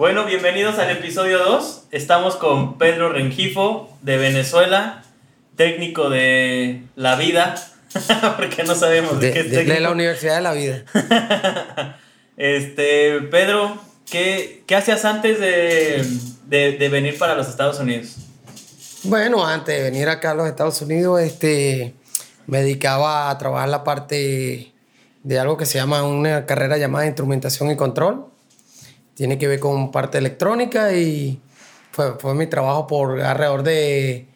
Bueno, bienvenidos al episodio 2. Estamos con Pedro Rengifo de Venezuela, técnico de la vida, porque no sabemos de, De, qué es de- técnico. de la Universidad de la Vida. Este, Pedro, ¿qué, qué hacías antes de, de- de venir para los Estados Unidos? Bueno, antes de venir acá a los Estados Unidos, este, me dedicaba a trabajar la parte de algo que se llama una carrera llamada instrumentación y control. Tiene que ver con parte electrónica y fue, fue mi trabajo por alrededor de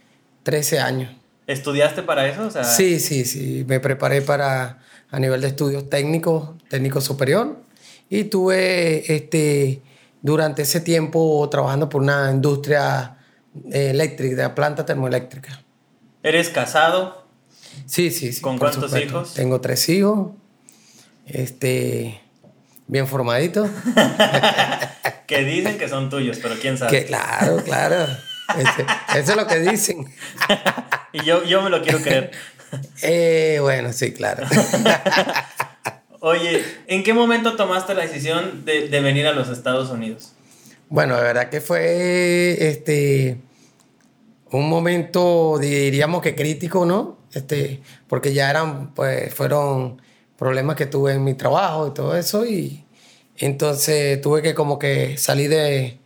13 años. ¿Estudiaste para eso? O sea, Sí, sí, sí. Me preparé para a nivel de estudios técnicos, técnico superior. Y tuve este, durante ese tiempo trabajando por una industria eh, eléctrica, de planta termoeléctrica. ¿Eres casado? Sí, sí, sí. ¿Con cuántos supuesto. hijos? Tengo tres hijos. Este, bien formaditos. Que dicen que son tuyos, pero quién sabe. que claro, claro. Este, eso es lo que dicen. Y yo, yo me lo quiero creer. Eh, bueno, sí, claro. Oye, ¿en qué momento tomaste la decisión de, de venir a los Estados Unidos? Bueno, de verdad que fue este un momento, diríamos que crítico, ¿no? Este, porque ya eran, pues, fueron problemas que tuve en mi trabajo y todo eso, y entonces tuve que como que salir de,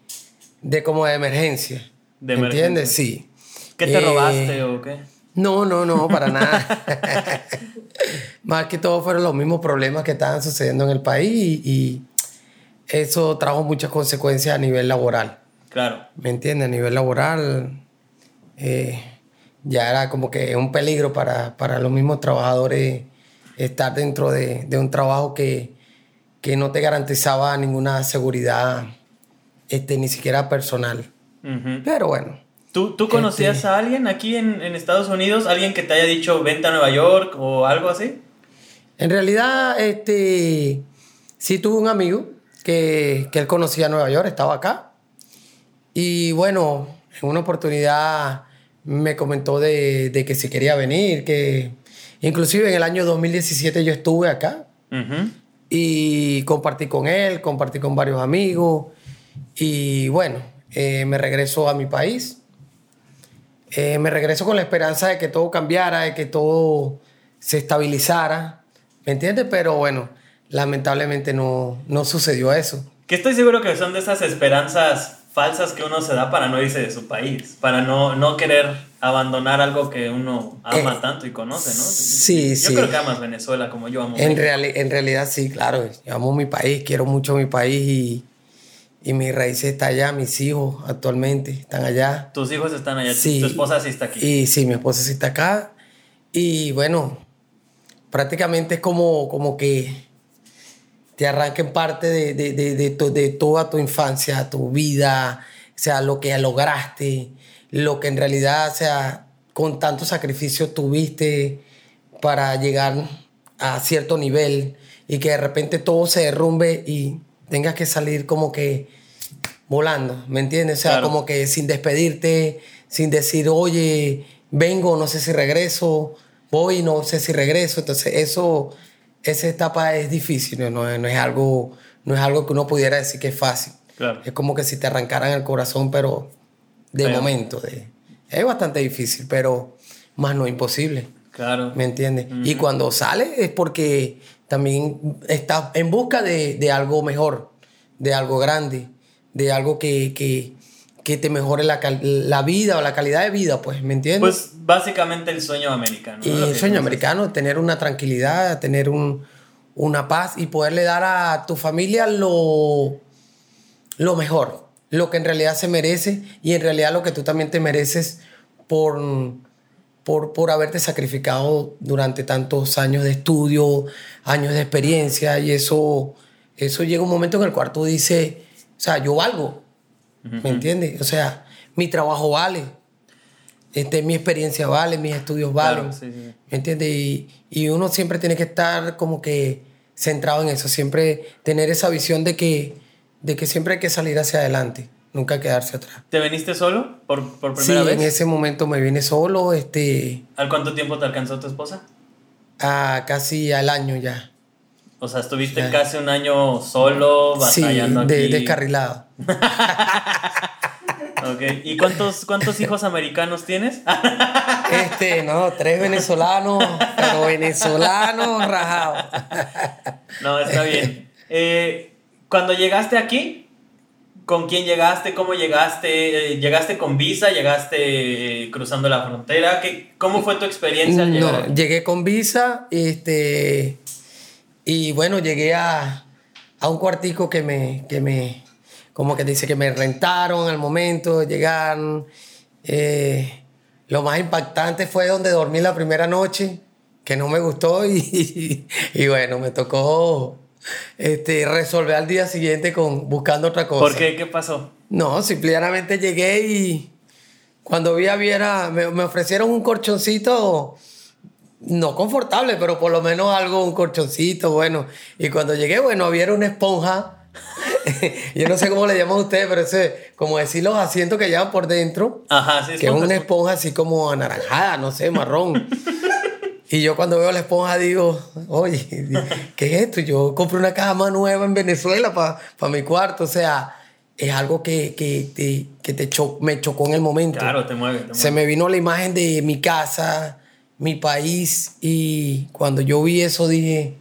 de como de emergencia. De ¿Me ¿Entiendes? Sí. ¿Qué te Eh, robaste o qué? No, no, no, para nada. Más que todo fueron los mismos problemas que estaban sucediendo en el país y, y eso trajo muchas consecuencias a nivel laboral. Claro. ¿Me entiendes? A nivel laboral eh, ya era como que un peligro para, para los mismos trabajadores estar dentro de, de un trabajo que, que no te garantizaba ninguna seguridad, este, ni siquiera personal. Pero bueno, ¿Tú, ¿Tú conocías Este- a alguien aquí en, en Estados Unidos? ¿Alguien que te haya dicho vente a Nueva York o algo así? en realidad, este, sí tuve un amigo que, que él conocía a Nueva York, estaba acá. Y bueno, en una oportunidad me comentó de, de que si quería venir, que inclusive en el año 2017 yo estuve acá Ujú. Y compartí con él, compartí con varios amigos y bueno, eh, me regreso a mi país. Eh, me regreso con la esperanza de que todo cambiara, de que todo se estabilizara, ¿me entiendes? Pero bueno, lamentablemente no, no sucedió eso. Que estoy seguro que son de esas esperanzas falsas que uno se da para no irse de su país, para no, no querer abandonar algo que uno ama Eh, tanto y conoce, ¿no? sí, yo sí. creo que amas Venezuela como yo amo. En, reali- en realidad sí, claro, yo amo mi país, quiero mucho mi país y, y mis raíces están allá, mis hijos actualmente están allá. Tus hijos están allá, Sí. tu esposa sí está aquí. Y sí, mi esposa sí está acá. Y bueno, prácticamente es como, como que te arranquen parte de, de, de, de to- de toda tu infancia, tu vida, o sea, lo que lograste, lo que en realidad, o sea, con tanto sacrificio tuviste para llegar a cierto nivel y que de repente todo se derrumbe y tengas que salir como que volando, ¿me entiendes? O sea, Claro. como que sin despedirte, sin decir, oye, vengo, no sé si regreso, voy, no sé si regreso. Entonces, eso, esa etapa es difícil, no, no, es- no es algo, no es algo que uno pudiera decir que es fácil. Claro. Es como que si te arrancaran el corazón, pero de momento. de- es bastante difícil, pero más no imposible. Claro. ¿Me entiendes? Y cuando sale es porque también estás en busca de, de algo mejor, de algo grande, de algo que, que, que te mejore la, la vida o la calidad de vida, pues, ¿me entiendes? Pues básicamente el sueño americano. el sueño americano, tener una tranquilidad, tener un, una paz y poderle dar a tu familia lo, lo mejor, lo que en realidad se merece y en realidad lo que tú también te mereces por, por, por haberte sacrificado durante tantos años de estudio, años de experiencia y eso, eso llega un momento en el cual tú dices, o sea, yo valgo, ¿me entiendes? O sea, mi trabajo vale, este, mi experiencia vale, mis estudios Claro, valen, sí, sí. ¿me entiendes? Y, y uno siempre tiene que estar como que centrado en eso, siempre tener esa visión de que, de que siempre hay que salir hacia adelante, nunca quedarse atrás. ¿Te veniste solo por, por Sí, primera en vez? ese momento me vine solo, este, ¿Al cuánto tiempo te alcanzó tu esposa? a casi al año ya. O sea, estuviste Ya. casi un año solo, Sí, batallando de- aquí. descarrilado. Ok, ¿y cuántos, cuántos hijos americanos tienes? este, no, tres venezolanos, pero venezolanos rajados. no, está bien. Eh, cuando llegaste aquí, ¿Con quién llegaste? ¿Cómo llegaste? Eh, ¿Llegaste con visa? ¿Llegaste eh, cruzando la frontera? ¿Qué, ¿Cómo fue tu experiencia al llegar? No, llegué con visa este, y bueno, llegué a, a, un cuartico que me, que me, como que dice que me rentaron al momento de llegar. Eh, lo más impactante fue donde dormí la primera noche, que no me gustó y, y bueno, me tocó este, resolver al día siguiente con buscando otra cosa. ¿Por qué? ¿Qué pasó? No, simplemente llegué y cuando vi a Viera, me, me ofrecieron un colchoncito, no confortable, pero por lo menos algo, un colchoncito, bueno. Y cuando llegué, bueno, había una esponja. Yo no sé cómo le llaman a ustedes, pero ese, como decir los asientos que llevan por dentro. Ajá, sí, Que es una esponja así como anaranjada, no sé, marrón. Y yo cuando veo la esponja digo, oye, ¿qué es esto? Yo compré una cama nueva en Venezuela para mi cuarto. O sea, es algo que, que, te, que te me chocó en el momento. Claro, te mueve, te mueve. Se me vino la imagen de mi casa, mi país. Y cuando yo vi eso dije,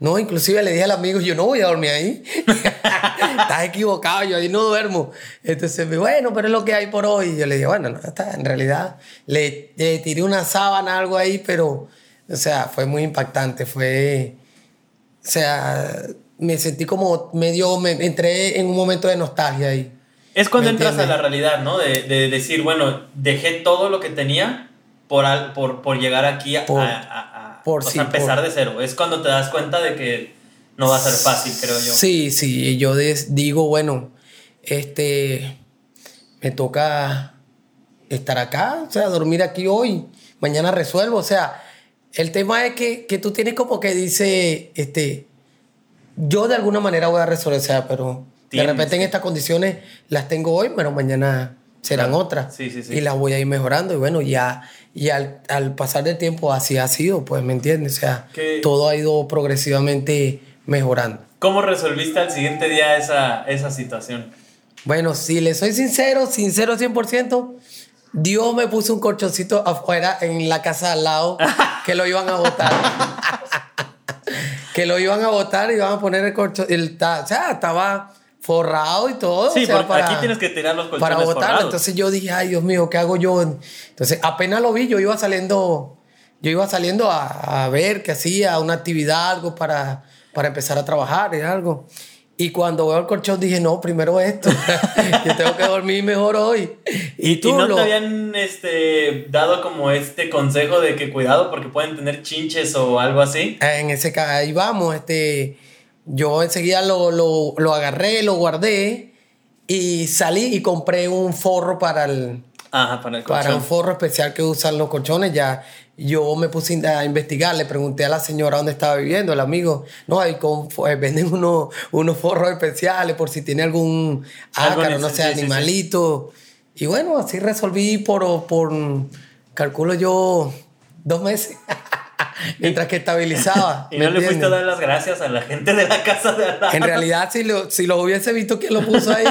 no, inclusive le dije al amigo, yo no voy a dormir ahí. Estás equivocado, yo ahí no duermo. Entonces, bueno, pero es lo que hay por hoy. Y yo le dije, bueno, no, está, en realidad le, le, tiré una sábana, algo ahí, pero, o sea, fue muy impactante. Fue, o sea, me sentí como medio, me entré en un momento de nostalgia ahí. Es cuando entras a la realidad, ¿no? De, de, decir, bueno, dejé todo lo que tenía por, por, por llegar aquí a, Por- a- a- por o sea, sí, empezar por- de cero. Es cuando te das cuenta de que no va a ser fácil, creo yo. Sí, sí, yo digo, bueno, este, me toca estar acá, o sea, dormir aquí hoy, mañana resuelvo, o sea, el tema es que, que tú tienes como que dice, este, yo de alguna manera voy a resolver, o sea, pero de repente en estas condiciones las tengo hoy, pero mañana serán otras. Sí, sí, sí. Y las voy a ir mejorando. Y bueno, ya, y al, al pasar del tiempo así ha sido, pues, ¿me entiendes? O sea, todo ha ido progresivamente mejorando. ¿Cómo resolviste al siguiente día esa, esa situación? Bueno, si le soy sincero, sincero 100%, Dios me puso un colchoncito afuera en la casa al lado que lo iban a botar. que lo iban a botar y iban a poner el colchón. El, o sea, estaba forrado y todo. Sí, o sea, porque aquí tienes que tirar los colchones Para botarlo. Entonces yo dije, ay, Dios mío, ¿qué hago yo? Entonces apenas lo vi, yo iba saliendo, yo iba saliendo a, a ver qué hacía, una actividad, algo para, para empezar a trabajar y algo. Y cuando veo el colchón dije, no, primero esto. yo tengo que dormir mejor hoy. ¿Y, tú y no lo- te habían este, dado como este consejo de que cuidado porque pueden tener chinches o algo así? En ese caso, ahí vamos, este, yo enseguida lo, lo, lo agarré, lo guardé y salí y compré un forro para el, Ajá, para el para un forro especial que usan los colchones. Ya yo me puse a investigar, le pregunté a la señora dónde estaba viviendo, el amigo. No, ahí con, eh, venden unos, unos forros especiales por si tiene algún Algo ácaro, no nece- sé, sí, sí, sí. animalito. Y bueno, así resolví por, por calculo yo, dos meses. Mientras que estabilizaba. Y ¿me no le fuiste a dar las gracias a la gente de la casa de lado. En realidad, si lo, si lo hubiese visto quien lo puso ahí,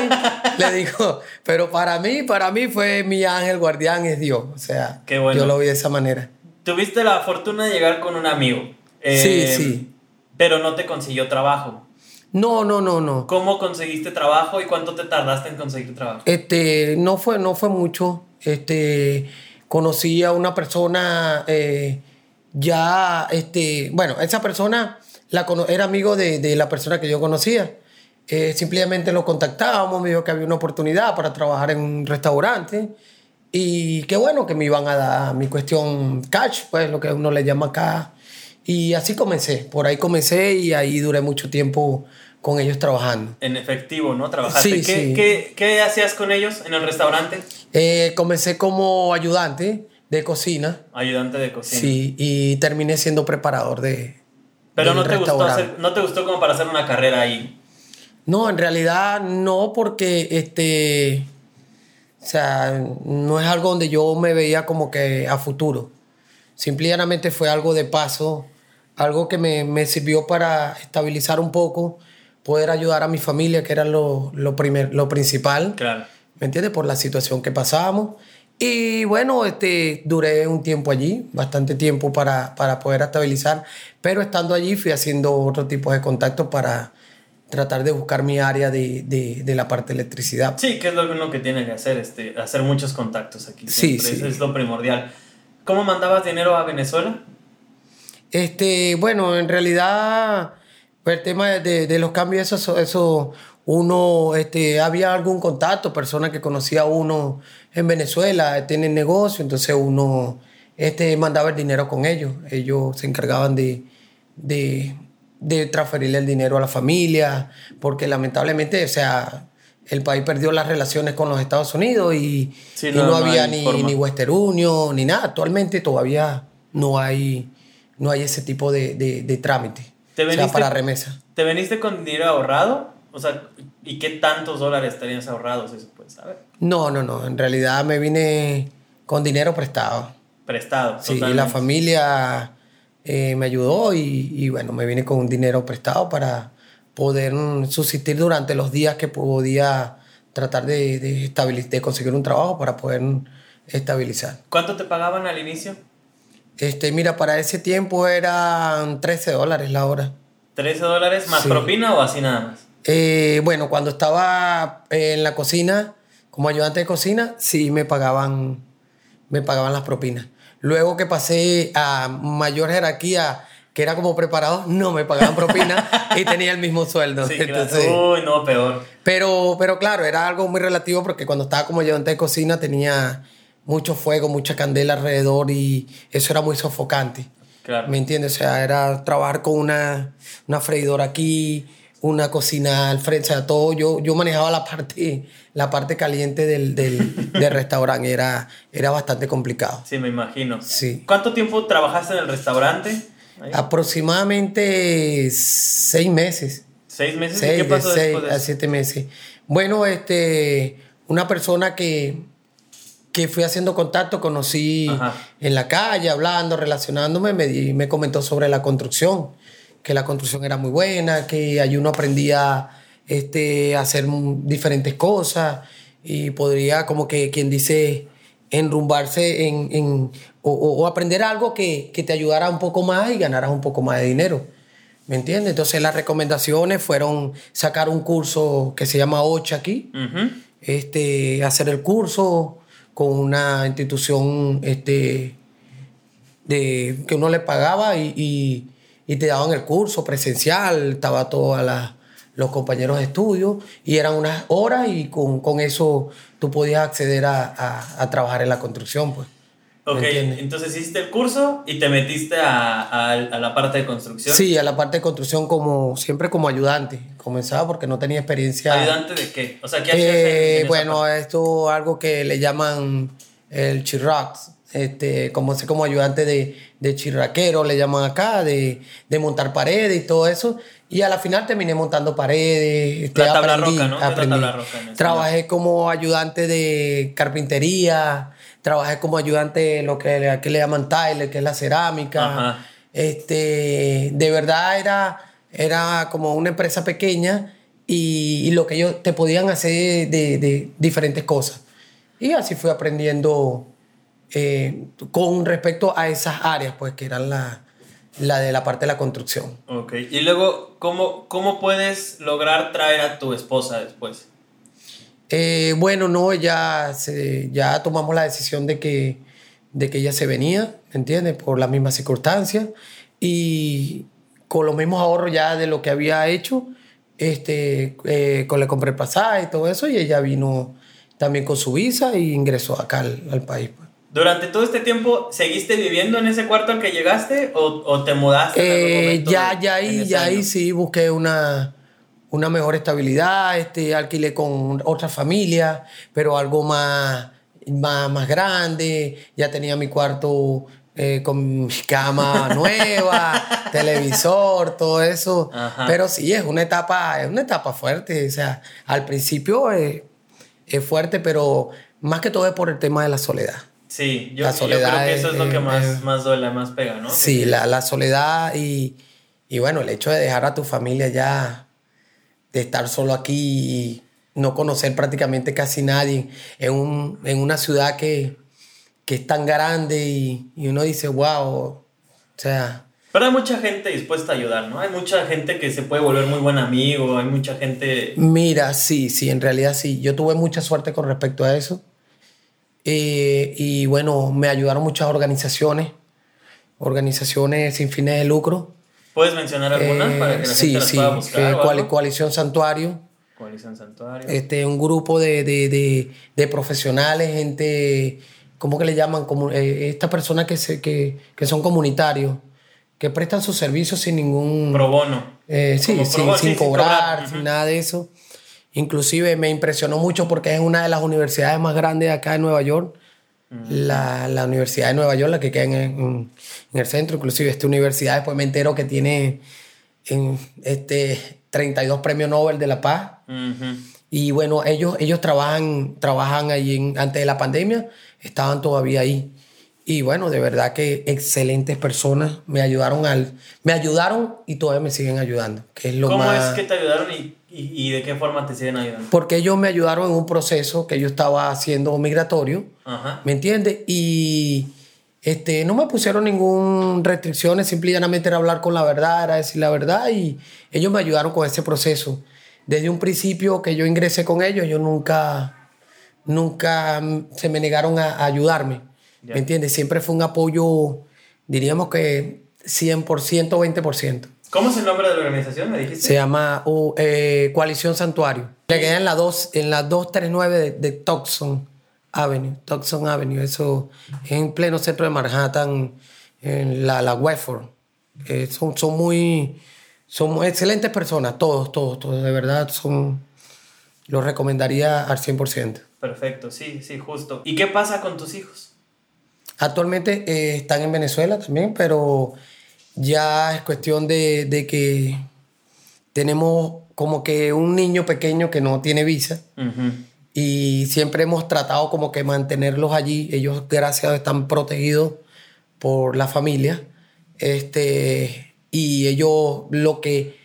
le digo, pero para mí, para mí fue mi ángel guardián, es Dios. O sea, Qué bueno. yo lo vi de esa manera. Tuviste la fortuna de llegar con un amigo. eh, Sí, sí. Pero no te consiguió trabajo. No, no, no, no. ¿Cómo conseguiste trabajo y cuánto te tardaste en conseguir trabajo? Este, no fue, no fue mucho. Este, conocí a una persona eh, ya, este, bueno, esa persona la era amigo de, de la persona que yo conocía. Eh, simplemente lo contactábamos, me dijo que había una oportunidad para trabajar en un restaurante. Y qué bueno que me iban a dar mi cuestión cash, pues lo que uno le llama acá. Y así comencé, por ahí comencé y ahí duré mucho tiempo con ellos trabajando. En efectivo, ¿no? Trabajaste. Sí, ¿Qué, sí. qué- qué hacías con ellos en el restaurante? Eh, comencé como ayudante de cocina, Ayudante de cocina. sí, y terminé siendo preparador de. Pero no te, gustó hacer- no te gustó como para hacer una carrera ahí. No, en realidad no, porque este. O sea, no es algo donde yo me veía como que a futuro. Simplemente fue algo de paso, algo que me, me sirvió para estabilizar un poco, poder ayudar a mi familia, que era lo, lo, primer, lo principal. Claro. ¿Me entiendes? Por la situación que pasábamos. Y bueno, este, duré un tiempo allí, bastante tiempo para, para poder estabilizar, pero estando allí fui haciendo otro tipo de contactos para tratar de buscar mi área de, de, de la parte de electricidad. Sí, que es lo uno que tiene que hacer, este, hacer muchos contactos aquí. Sí, siempre, sí. Es lo primordial. ¿Cómo mandabas dinero a Venezuela? Este, bueno, en realidad, el tema de, de los cambios, eso, eso uno, este, había algún contacto, personas que conocía a uno en Venezuela, tienen negocio, entonces uno este, mandaba el dinero con ellos. Ellos se encargaban de, de, de transferirle el dinero a la familia, porque lamentablemente, o sea, el país perdió las relaciones con los Estados Unidos y, Sí, no, había ni, forma. ni Western Union ni nada. Actualmente todavía no hay, no hay ese tipo de, de, de trámite. ¿Te o sea, para remesa. ¿Te veniste con dinero ahorrado? O sea, ¿y qué tantos dólares tenías ahorrados? Eso puedes saber. No, no, no. En realidad me vine con dinero prestado. Prestado. Sí, y la familia eh, me ayudó y, y, bueno, me vine con un dinero prestado para poder subsistir durante los días que podía tratar de, de, de conseguir un trabajo para poder estabilizar. ¿Cuánto te pagaban al inicio? Este, mira, para ese tiempo eran 13 dólares la hora. ¿13 dólares más Sí. propina o así nada más? Eh, bueno, cuando estaba eh, en la cocina, como ayudante de cocina, sí me pagaban, me pagaban las propinas. Luego que pasé a mayor jerarquía, que era como preparado, no me pagaban propinas y tenía el mismo sueldo. Sí, claro. Uy, no, peor. pero, pero claro, era algo muy relativo porque cuando estaba como ayudante de cocina tenía mucho fuego, mucha candela alrededor y eso era muy sofocante. Claro. ¿Me entiendes? O sea, era trabajar con una, una freidora aquí, una cocina al frente, o sea, todo. Yo, yo manejaba la parte, la parte caliente del, del, del restaurante, era, era bastante complicado. Sí, me imagino. Sí. ¿Cuánto tiempo trabajaste en el restaurante? Ahí. Aproximadamente seis meses. ¿Seis meses? ¿Y Seis, de seis después de a eso? siete meses. Bueno, este, una persona que, que fui haciendo contacto, conocí Ajá. en la calle, hablando, relacionándome, me, me comentó sobre la construcción, que la construcción era muy buena, que allí uno aprendía este, a hacer diferentes cosas y podría, como que quien dice, enrumbarse en, en- o, o- aprender algo que, que te ayudara un poco más y ganaras un poco más de dinero. ¿Me entiendes? Entonces las recomendaciones fueron sacar un curso que se llama OCHA aquí, este, hacer el curso con una institución este, de, que uno le pagaba y, y- y te daban el curso presencial, estaba todos los compañeros de estudio y eran unas horas y con, con eso tú podías acceder a, a- a trabajar en la construcción. Pues. ¿Me Ok, entonces hiciste el curso y te metiste a, a- a la parte de construcción. Sí, a la parte de construcción como siempre como ayudante. Comenzaba porque no tenía experiencia. ¿Ayudante de qué? O sea, ¿qué hacías en- Eh, en bueno, esto algo que le llaman el chirrax, este, como como ayudante de, de chirraquero, le llaman acá, de, de montar paredes y todo eso. Y a la final terminé montando paredes. este, La tabla aprendí, roca, ¿no? Es la aprendí. tabla roca. Trabajé como ayudante de carpintería, trabajé como ayudante de lo que aquí le llaman tile, que es la cerámica. Ajá. Este, de verdad era, era como una empresa pequeña y, y lo que ellos te podían hacer de, de diferentes cosas. Y así fui aprendiendo eh, con respecto a esas áreas, pues que eran la, la de la parte de la construcción. Ok, y luego, ¿cómo, ¿cómo puedes lograr traer a tu esposa después? Eh, bueno, no, ya, se, ya tomamos la decisión de que, de que ella se venía, ¿me entiendes? Por las mismas circunstancias. Y con los mismos ahorros ya de lo que había hecho, este, eh, con le compré el pasaje y todo eso, y ella vino también con su visa y ingresó acá al, al país. pues. ¿Durante todo este tiempo seguiste viviendo en ese cuarto al que llegaste o, o te mudaste? en algún Eh, ya, ya ahí, ya ahí año? sí busqué una, una mejor estabilidad, este, alquilé con otra familia, pero algo más, más, más grande, ya tenía mi cuarto eh, con mi cama nueva, televisor, todo eso, Ajá. pero sí, es una etapa, es una etapa fuerte, o sea, al principio eh, es fuerte, pero más que todo es por el tema de la soledad. Sí, yo, La yo soledad creo que eso es, lo que es- más, es- más duele, más pega, ¿no? Sí, la, la soledad y, y bueno, el hecho de dejar a tu familia ya de estar solo aquí y no conocer prácticamente casi nadie en, un, en una ciudad que, que es tan grande y, y uno dice, wow, o sea, Pero hay mucha gente dispuesta a ayudar, ¿no? Hay mucha gente que se puede volver muy buen amigo, hay mucha gente... Mira, sí, sí, en realidad sí. Yo tuve mucha suerte con respecto a eso. Eh, y bueno, me ayudaron muchas organizaciones, organizaciones sin fines de lucro. ¿Puedes mencionar algunas Eh, para que la sí, gente las sí, pueda buscar? eh, algo? Coalición Santuario, Coalición Santuario. este, un grupo de, de, de, de profesionales, gente, ¿cómo que le llaman? Como, eh, estas personas que, se, que, que son comunitarios, que prestan sus servicios sin ningún... Pro bono. Eh, sí, sin, probo- sin sí, sin cobrar, cobrar, sin ujú. nada de eso. Inclusive me impresionó mucho porque es una de las universidades más grandes de acá de Nueva York. la, la Universidad de Nueva York, la que queda en, en- en el centro. Inclusive esta universidad después me entero que tiene en, este, 32 premios Nobel de la Paz. Y bueno, ellos, ellos trabajan, trabajan ahí en- antes de la pandemia, estaban todavía ahí. Y bueno, de verdad que excelentes personas me ayudaron al, me ayudaron y todavía me siguen ayudando, que es lo ¿Cómo más es que te ayudaron y, y, y de qué forma te siguen ayudando? porque ellos me ayudaron en un proceso que yo estaba haciendo migratorio, Ajá. ¿me entiendes? Y este, no me pusieron ninguna restricciones, simple y llanamente era hablar con la verdad, era decir la verdad y ellos me ayudaron con ese proceso. Desde un principio que yo ingresé con ellos, ellos nunca, nunca se me negaron a, a ayudarme, Ya. ¿me entiendes? Siempre fue un apoyo, diríamos que 100%, 20%. ¿Cómo es el nombre de la organización? ¿Me dijiste? Se llama uh, eh, Coalición Santuario. Le queda en la, dos, en la 239 de, de Tucson Avenue. Tucson Avenue, eso es en pleno centro de Manhattan, en la, la Westford. Eh, son, son, muy, son excelentes personas, todos, todos, todos, de verdad, son, los recomendaría al 100%. Perfecto, sí, sí, justo. ¿Y qué pasa con tus hijos? Actualmente eh, están en Venezuela también, pero ya es cuestión de, de que tenemos como que un niño pequeño que no tiene visa y siempre hemos tratado como que mantenerlos allí. Ellos, gracias a Dios, están protegidos por la familia. Este, y ellos lo que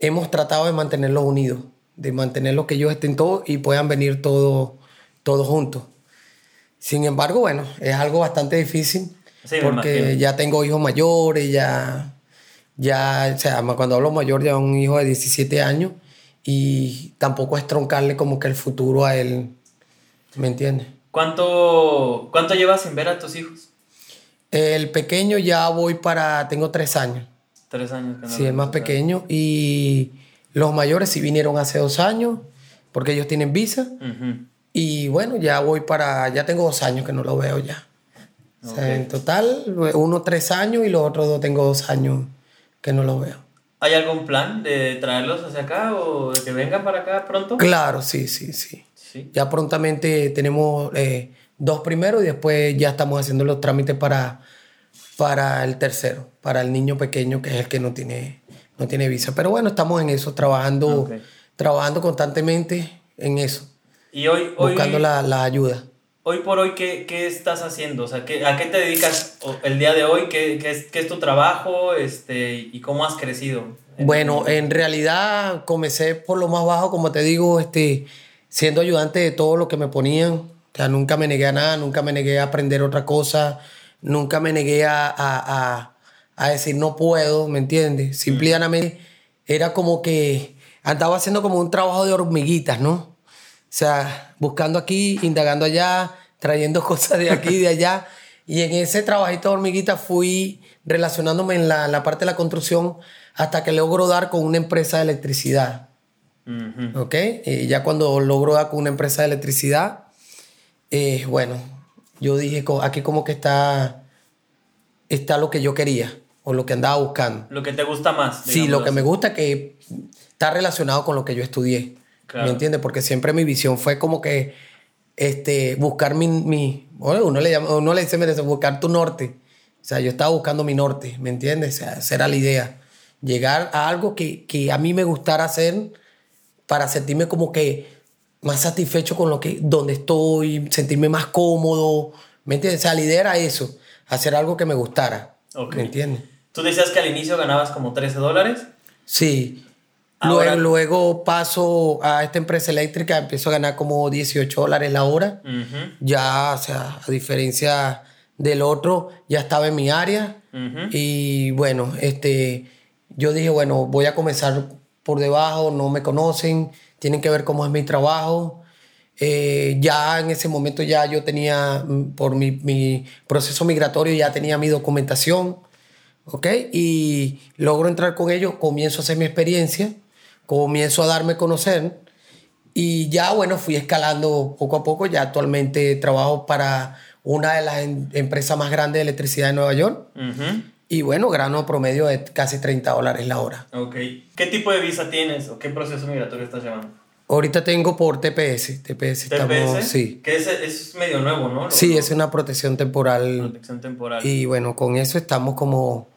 hemos tratado de mantenerlos unidos, de mantenerlos que ellos estén todos y puedan venir todos todos juntos. Sin embargo, bueno, es algo bastante difícil Sí, porque ya tengo hijos mayores, ya, ya, o sea, cuando hablo mayor, ya un hijo de 17 años y tampoco es troncarle como que el futuro a él, ¿me entiendes? ¿Cuánto, ¿Cuánto llevas sin ver a tus hijos? El pequeño ya voy para, tengo tres años, Tres años. que no sí, el más pequeño y los mayores sí vinieron hace dos años porque ellos tienen visa y bueno, ya voy para, ya tengo dos años que no lo veo ya. O sea, Ok. en total, uno tres años y los otros dos tengo dos años que no lo veo. ¿Hay algún plan de traerlos hacia acá o de que vengan para acá pronto? Claro, sí, sí, sí. Sí. Ya prontamente tenemos eh, dos primeros y después ya estamos haciendo los trámites para, para el tercero, para el niño pequeño que es el que no tiene, no tiene visa. Pero bueno, estamos en eso, trabajando, trabajando constantemente en eso, Y hoy, hoy, buscando la, la ayuda. Hoy por hoy, ¿qué, qué estás haciendo? O sea, ¿qué, ¿a qué te dedicas el día de hoy? ¿Qué, qué es, qué es tu trabajo este, y cómo has crecido? Bueno, en realidad comencé por lo más bajo, como te digo, este, siendo ayudante de todo lo que me ponían. O sea, nunca me negué a nada, nunca me negué a aprender otra cosa, nunca me negué a, a, a- a decir no puedo, ¿me entiendes? Simple y llanamente era como que andaba haciendo como un trabajo de hormiguitas, ¿no? O sea, buscando aquí, indagando allá, trayendo cosas de aquí y de allá. Y en ese trabajito de hormiguita fui relacionándome en la, la parte de la construcción hasta que logro dar con una empresa de electricidad. Ujú. ¿Ok? Y ya cuando logro dar con una empresa de electricidad, eh, bueno, yo dije, aquí como que está, está lo que yo quería o lo que andaba buscando. Lo que te gusta más. Sí, lo que me gusta que está relacionado con lo que yo estudié. Claro. ¿Me entiendes? Porque siempre mi visión fue como que este, buscar mi... mi bueno, uno, le llama, uno le dice, mire, buscar tu norte. O sea, yo estaba buscando mi norte, ¿me entiendes? O sea, esa era la idea. Llegar a algo que, que a mí me gustara hacer para sentirme como que más satisfecho con lo que, donde estoy, sentirme más cómodo, ¿me entiendes? O sea, la idea era eso, hacer algo que me gustara, Ok. ¿me entiendes? Tú decías que al inicio ganabas como 13 dólares. Sí. Luego, luego paso a esta empresa eléctrica, empiezo a ganar como 18 dólares la hora. Ya, o sea, a diferencia del otro, ya estaba en mi área. Y bueno, este, yo dije, bueno, voy a comenzar por debajo, no me conocen, tienen que ver cómo es mi trabajo. Eh, ya en ese momento ya yo tenía, mm, por mi, mi, proceso migratorio, ya tenía mi documentación, ¿ok? Y logro entrar con ellos, comienzo a hacer mi experiencia comienzo a darme a conocer y ya, bueno, fui escalando poco a poco. Ya actualmente trabajo para una de las em, empresas más grandes de electricidad de Nueva York. Y bueno, grano promedio de casi 30 dólares la hora. Ok. ¿Qué tipo de visa tienes o qué proceso migratorio estás llevando? Ahorita tengo por TPS. TPS, ¿TPS? sí. Que es, es, medio nuevo, ¿no? Sí, es una protección temporal. Protección temporal. Y bueno, con eso estamos como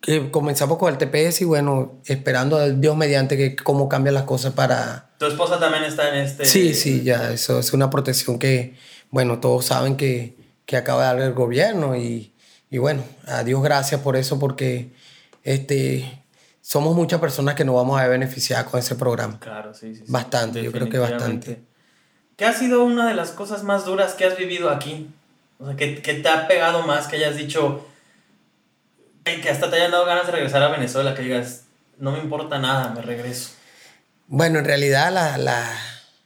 que comenzamos con el TPS y bueno, esperando a Dios mediante que cómo cambian las cosas para... ¿Tu esposa también está en este...? Sí, sí, ya, eso es una protección que, bueno, todos saben que, que acaba de dar el gobierno y, y, bueno, a Dios gracias por eso porque este, somos muchas personas que nos vamos a beneficiar con ese programa. Claro, sí, sí. Bastante, yo creo que bastante. ¿Qué ha sido una de las cosas más duras que has vivido aquí? O sea, que, que te ha pegado más, que hayas dicho que hasta te hayan dado ganas de regresar a Venezuela, que digas, no me importa nada, me regreso. Bueno, en realidad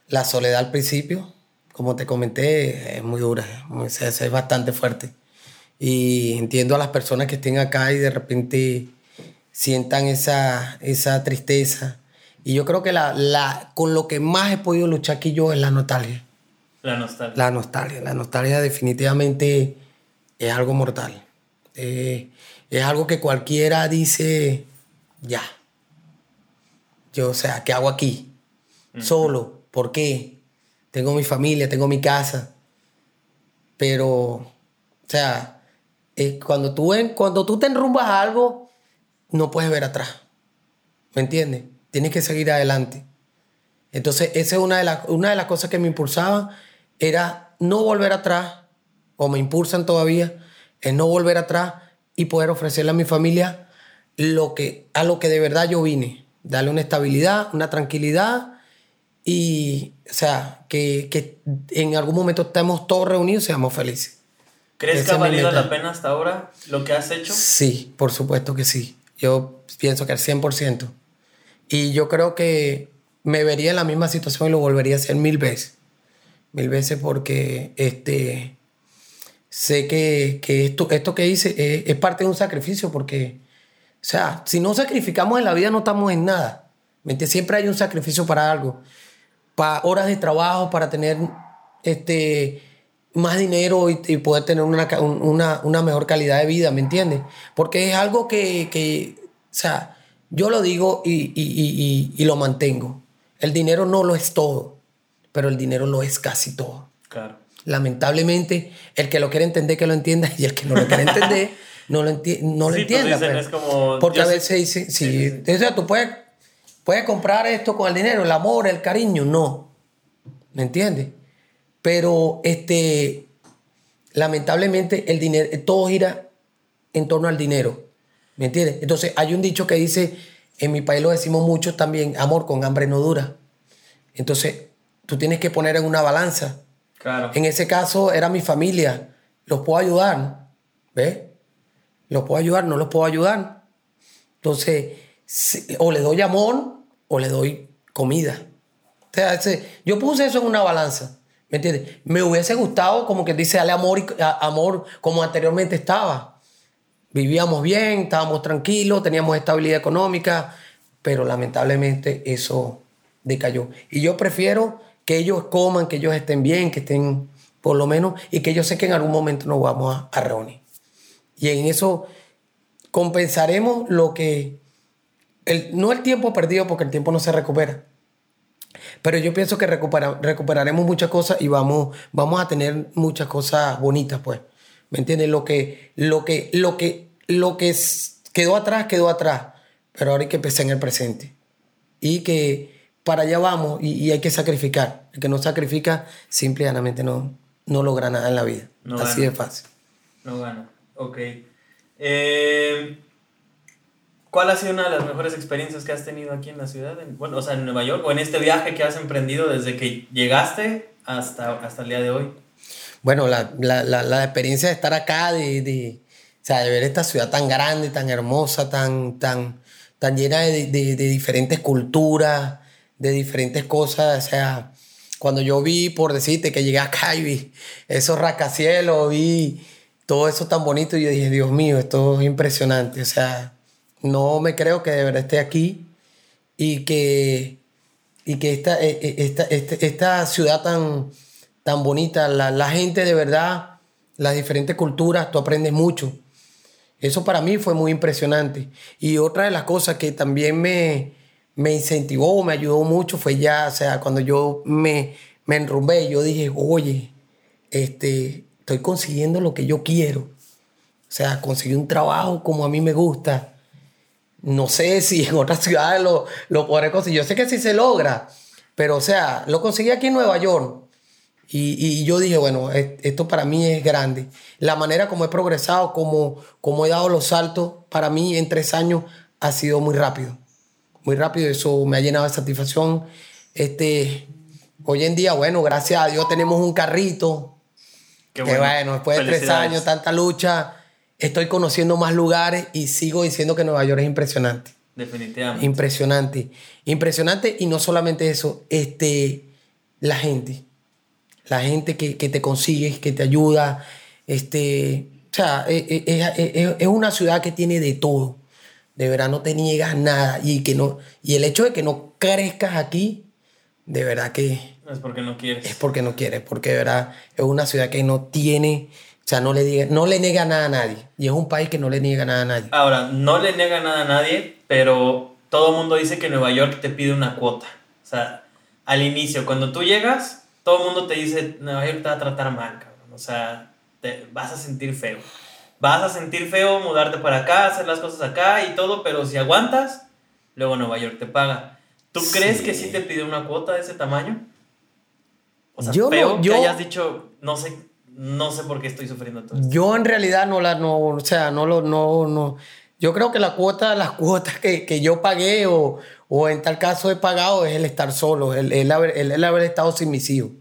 la, soledad al principio, como te comenté, es muy dura, es, es bastante fuerte. Y entiendo a las personas que estén acá y de repente sientan esa, esa tristeza. Y yo creo que la, la, con lo que más he podido luchar aquí yo es la nostalgia. La nostalgia. La nostalgia. La nostalgia definitivamente es algo mortal. Eh, es algo que cualquiera dice, ya. Yo, o sea, ¿qué hago aquí? Solo. ¿Por qué? Tengo mi familia, tengo mi casa. Pero, o sea, cuando, tú cuando tú te enrumbas a algo, no puedes ver atrás. ¿Me entiendes? Tienes que seguir adelante. Entonces, esa es una de, las, una de las cosas que me impulsaba, era no volver atrás, o me impulsan todavía, es no volver atrás y poder ofrecerle a mi familia lo que, a lo que de verdad yo vine. Darle una estabilidad, una tranquilidad y, o sea, que, que en algún momento estemos todos reunidos y seamos felices. ¿Crees que ha valido la pena hasta ahora lo que has hecho? Sí, por supuesto que sí. Yo pienso que al 100%. Y yo creo que me vería en la misma situación y lo volvería a hacer mil veces. Mil veces porque este, sé que, esto, esto que hice es, parte de un sacrificio porque, o sea, si no sacrificamos en la vida no estamos en nada. Siempre hay un sacrificio para algo, para horas de trabajo, para tener este, más dinero y, poder tener una, mejor calidad de vida, ¿me entiendes? Porque es algo que, o sea, yo lo digo y, y lo mantengo. El dinero no lo es todo, pero el dinero lo es casi todo. Claro lamentablemente, el que lo quiere entender, que lo entienda, y el que no lo quiere entender, no lo, no lo entienda. Pues. Porque a veces dice, sí, o sea, tú puedes, puedes comprar esto con el dinero, el amor, el cariño, no. ¿Me entiendes? Pero este, lamentablemente el dinero, todo gira en torno al dinero. ¿Me entiendes? Entonces hay un dicho que dice, en mi país lo decimos mucho también, amor con hambre no dura. Entonces tú tienes que poner en una balanza en ese caso era mi familia. Los puedo ayudar. ¿Ves? Los puedo ayudar, no los puedo ayudar. Entonces, o le doy amor o le doy comida. O sea, yo puse eso en una balanza. ¿Me entiendes? Me hubiese gustado, como que dice, darle amor, amor como anteriormente estaba. Vivíamos bien, estábamos tranquilos, teníamos estabilidad económica, pero lamentablemente eso decayó. Y yo prefiero que ellos coman, que ellos estén bien, que estén por lo menos, y que yo sé que en algún momento nos vamos a, reunir. Y en eso compensaremos lo que, el, no el tiempo perdido, porque el tiempo no se recupera, pero yo pienso que recuperaremos muchas cosas y vamos, vamos a tener muchas cosas bonitas, pues. ¿Me entiendes? Lo que, lo que, lo que, lo que quedó atrás, quedó atrás. Pero ahora hay que empezar en el presente. Y que para allá vamos y, hay que sacrificar. El que no sacrifica, simplemente no, no logra nada en la vida. Así de fácil. No gana. Ok. Eh, ¿Cuál ha sido una de las mejores experiencias que has tenido aquí en la ciudad? bueno, o sea, en Nueva York o en este viaje que has emprendido desde que llegaste hasta, hasta el día de hoy. Bueno, la, la, la, experiencia de estar acá, de, de, o sea, de ver esta ciudad tan grande, tan hermosa, tan, tan, tan llena de, de, de diferentes culturas, de diferentes cosas. O sea, cuando yo vi, por decirte, que llegué acá y vi esos rascacielos, vi todo eso tan bonito, yo dije, Dios mío, esto es impresionante. O sea, no me creo que de verdad esté aquí y que, y que esta, e, e, esta, este, esta, ciudad tan, tan bonita, la, gente de verdad, las diferentes culturas, tú aprendes mucho. Eso para mí fue muy impresionante. Y otra de las cosas que también me, me incentivó, me ayudó mucho fue ya, o sea, cuando yo me, me enrumbé, yo dije, oye, este, estoy consiguiendo lo que yo quiero. O sea, conseguí un trabajo como a mí me gusta no sé si en otras ciudades lo, lo podré conseguir. Yo sé que sí se logra, pero o sea, lo conseguí aquí en Nueva York. Y, yo dije, bueno, esto para mí es grande. La manera como he progresado, como, como he dado los saltos, para mí en tres años ha sido muy rápido. Muy rápido, eso me ha llenado de satisfacción. Este, hoy en día, bueno, gracias a Dios tenemos un carrito. Qué bueno. Que bueno, después de tres años, tanta lucha, estoy conociendo más lugares y sigo diciendo que Nueva York es impresionante. Definitivamente. Impresionante. Impresionante y no solamente eso, este, la gente. La gente que, te consigue, que te ayuda. Este, o sea, e, e, e, es, una ciudad que tiene de todo. De verdad no te niegas nada. Y, que no, y el hecho de que no crezcas aquí, de verdad que... Es porque no quieres. Es porque no quieres, porque de verdad es una ciudad que no tiene o sea, no le, diga, no le niega nada a nadie. Y es un país que no le niega nada a nadie. Ahora, no le niega nada a nadie, pero todo el mundo dice que Nueva York te pide una cuota. O sea, al inicio, cuando tú llegas, todo el mundo te dice, Nueva York te va a tratar mal, cabrón. O sea, te vas a sentir feo. Vas a sentir feo mudarte para acá, hacer las cosas acá y todo, pero si aguantas, luego Nueva York te paga. ¿Tú crees que sí te pide una cuota de ese tamaño? O sea, yo feo yo... que hayas dicho, no sé, no sé por qué estoy sufriendo todo esto. Yo en realidad no la, no, o sea, no lo, no, no. Yo creo que la cuota, las cuotas que, que yo pagué o, o, en tal caso he pagado es el estar solo, el, el, haber, el, el haber estado sin mis hijos.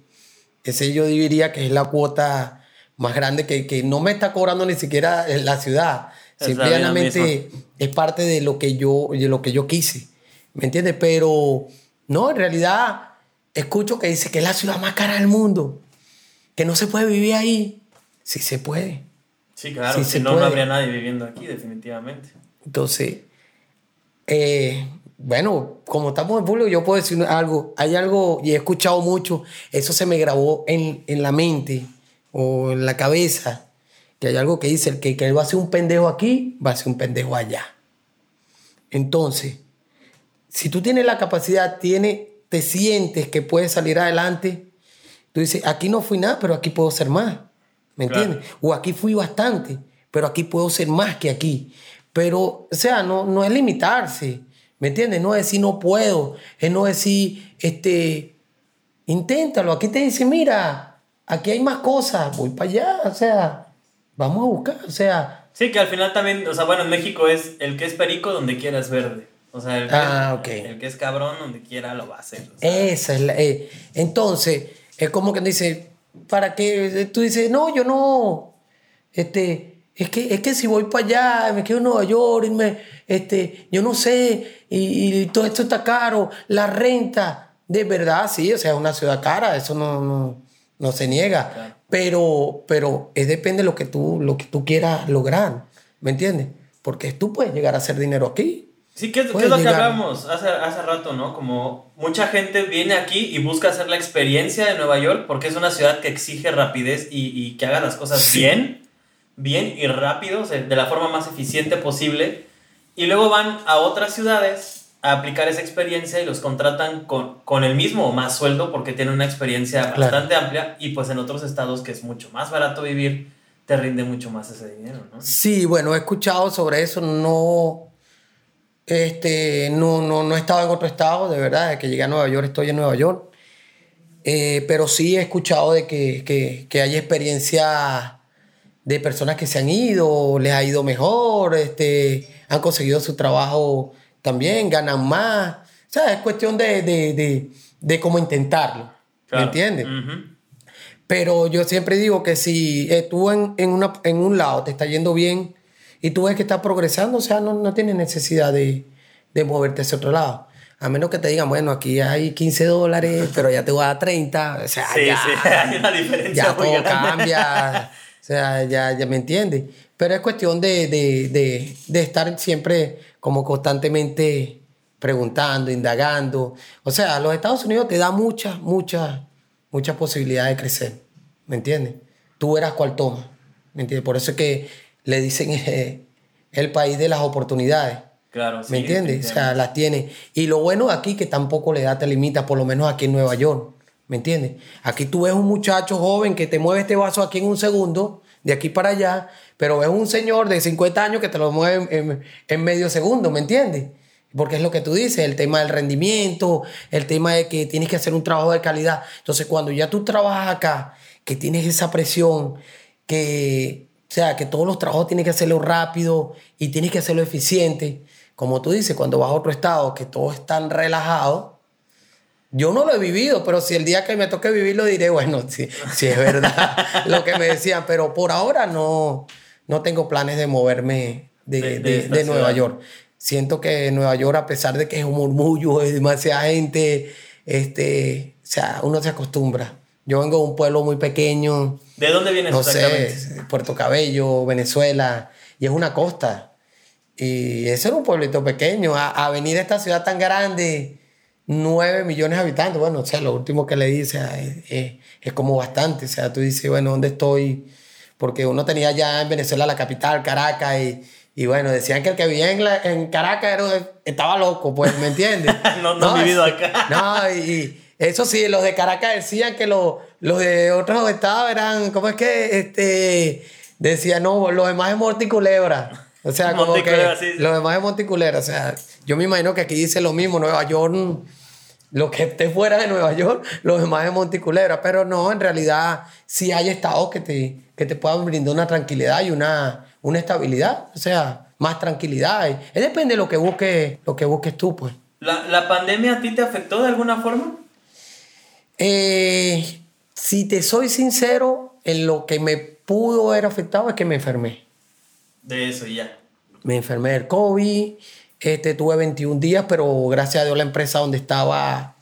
Ese yo diría que es la cuota más grande que, que no me está cobrando ni siquiera la ciudad. Simplemente es parte de lo que yo, de lo que yo quise. ¿Me entiendes? Pero no, en realidad escucho que dice que es la ciudad más cara del mundo que no se puede vivir ahí. Sí se puede. Sí, claro, si no, no habría nadie viviendo aquí, definitivamente. Entonces, eh, bueno, como estamos en público, yo puedo decir algo. Hay algo, y he escuchado mucho, eso se me grabó en, en la mente o en la cabeza, que hay algo que dice, el que, que va a ser un pendejo aquí, va a ser un pendejo allá. Entonces, si tú tienes la capacidad, tiene, te sientes que puedes salir adelante, Tú dices, aquí no fui nada, pero aquí puedo ser más. ¿Me entiendes? O aquí fui bastante, pero aquí puedo ser más que aquí. Pero, o sea, no, no es limitarse. ¿Me entiendes? No es decir no puedo. Es no decir, este, inténtalo. Aquí te dice, mira, aquí hay más cosas. Voy para allá. O sea, vamos a buscar. O sea. Sí, que al final también, o sea, bueno, en México es el que es perico donde quiera es verde. O sea, el que, ah, el que es cabrón donde quiera lo va a hacer. Esa es la. Eh, entonces es como que dice, ¿para qué? Tú dices, no, yo no. Este, es que, es que si voy para allá, me quedo en Nueva York, y me, este, yo no sé, y, todo esto está caro, la renta, de verdad, sí, o sea, es una ciudad cara, eso no, no, se niega. Pero, pero es depende de lo que tú, lo que tú quieras lograr, ¿me entiendes? Porque tú puedes llegar a hacer dinero aquí, Sí, ¿qué, es lo que hablamos hace, hace rato, no? Como mucha gente viene aquí y busca hacer la experiencia de Nueva York porque es una ciudad que exige rapidez y, y que haga las cosas bien, bien y rápido, de la forma más eficiente posible. Y luego van a otras ciudades a aplicar esa experiencia y los contratan con, con el mismo o más sueldo porque tienen una experiencia bastante amplia y pues en otros estados que es mucho más barato vivir, te rinde mucho más ese dinero, ¿no? Sí, bueno, he escuchado sobre eso, no este, no, no, no he estado en otro estado, de verdad, que llegué a Nueva York estoy en Nueva York. Eh, pero sí he escuchado de que, que, que, hay experiencias de personas que se han ido, les ha ido mejor, este, han conseguido su trabajo también, ganan más. O sea, es cuestión de, de, de, de cómo intentarlo. ¿Me entiendes? Pero yo siempre digo que si eh, tú en, en, una, en un lado te está yendo bien y tú ves que estás progresando, o sea, no, no tienes necesidad de, de moverte hacia otro lado. A menos que te digan, bueno, aquí hay 15 dólares, pero ya te voy a dar 30. O sea, Sí, ya, sí, hay una diferencia ya todo cambia. O sea, ya, ya me entiendes. Pero es cuestión de, de, de, de estar siempre como constantemente preguntando, indagando. O sea, los Estados Unidos te da muchas, muchas, muchas posibilidades de crecer. ¿Me entiendes? Tú eras cual toma. ¿Me entiendes? Por eso es que le dicen eh, el país de las oportunidades. Claro, sí. ¿Me entiendes? O sea, las tiene. Y lo bueno de aquí que tampoco la edad te limita, por lo menos aquí en Nueva York. ¿Me entiendes? Aquí tú ves un muchacho joven que te mueve este vaso aquí en un segundo, de aquí para allá, pero ves un señor de 50 años que te lo mueve en medio segundo, ¿me entiendes? Porque es lo que tú dices, el tema del rendimiento, el tema de que tienes que hacer un trabajo de calidad. Entonces, cuando ya tú trabajas acá, que tienes esa presión, que, o sea, que todos los trabajos tienes que hacerlo rápido y tienes que hacerlo eficiente, como tú dices, cuando vas a otro estado, que todo es tan relajado, yo no lo he vivido, pero si el día que me toque vivirlo diré, bueno, sí, sí es verdad lo que me decían, pero por ahora no, no tengo planes de moverme de, De- Nueva. York. Siento que Nueva York, a pesar de que es un murmullo, es demasiada gente, este, o sea, uno se acostumbra. Yo vengo de un pueblo muy pequeño, ¿De dónde vienes no exactamente? sé, Puerto Cabello, Venezuela, y es una costa. Y ese era un pueblito pequeño. A, a venir a esta ciudad tan grande, 9 millones de habitantes, bueno, o sea, lo último que le dice es, es- es como bastante. O sea, tú dices, bueno, ¿dónde estoy? Porque uno tenía ya en Venezuela la capital, Caracas, y, y bueno, decían que el que vivía en, la- en Caracas era- estaba loco, pues, ¿me entiendes? No- no han vivido acá. No, y, y eso sí, los de Caracas decían que los, los de otros estados eran, ¿cómo es que? Este, decían, no, los demás es y Culebra. O sea, como y que sí, sí. los demás es Culebra. O sea, yo me imagino que aquí dice lo mismo, Nueva York, lo que esté fuera de Nueva York, los demás es Culebra. Pero no, en realidad sí hay estados que te, que te puedan brindar una tranquilidad y una, una estabilidad. O sea, más tranquilidad. Es depende de lo que busques, lo que busques tú, pues. ¿La, ¿La pandemia a ti te afectó de alguna forma? Eh, si te soy sincero, en lo que me pudo haber afectado es que me enfermé. De eso y ya. Me enfermé del COVID, este, tuve 21 días, pero gracias a Dios la empresa donde estaba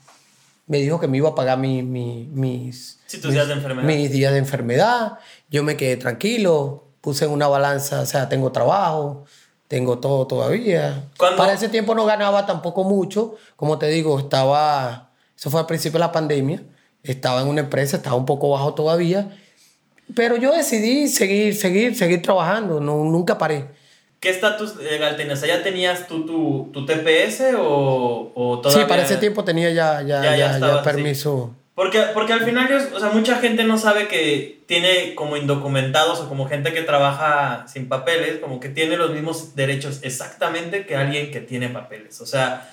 me dijo que me iba a pagar mi- mi- mis, Sí, tus días de enfermedad. mis días de enfermedad. Yo me quedé tranquilo, puse en una balanza, o sea, tengo trabajo, tengo todo todavía. ¿Cuándo- Para ese tiempo no ganaba tampoco mucho, como te digo, estaba, eso fue al principio de la pandemia, estaba en una empresa, estaba un poco bajo todavía, pero yo decidí seguir, seguir, seguir trabajando, no, nunca paré. ¿Qué estatus legal tenías? ¿Ya tenías tú tu, tu TPS o, o todavía? Sí, para ese tiempo tenía ya, ya, Ya- ya ya, ya estabas, sí. permiso. Porque, porque al final, o sea, mucha gente no sabe que tiene como indocumentados o como gente que trabaja sin papeles, como que tiene los mismos derechos exactamente que alguien que tiene papeles. O sea,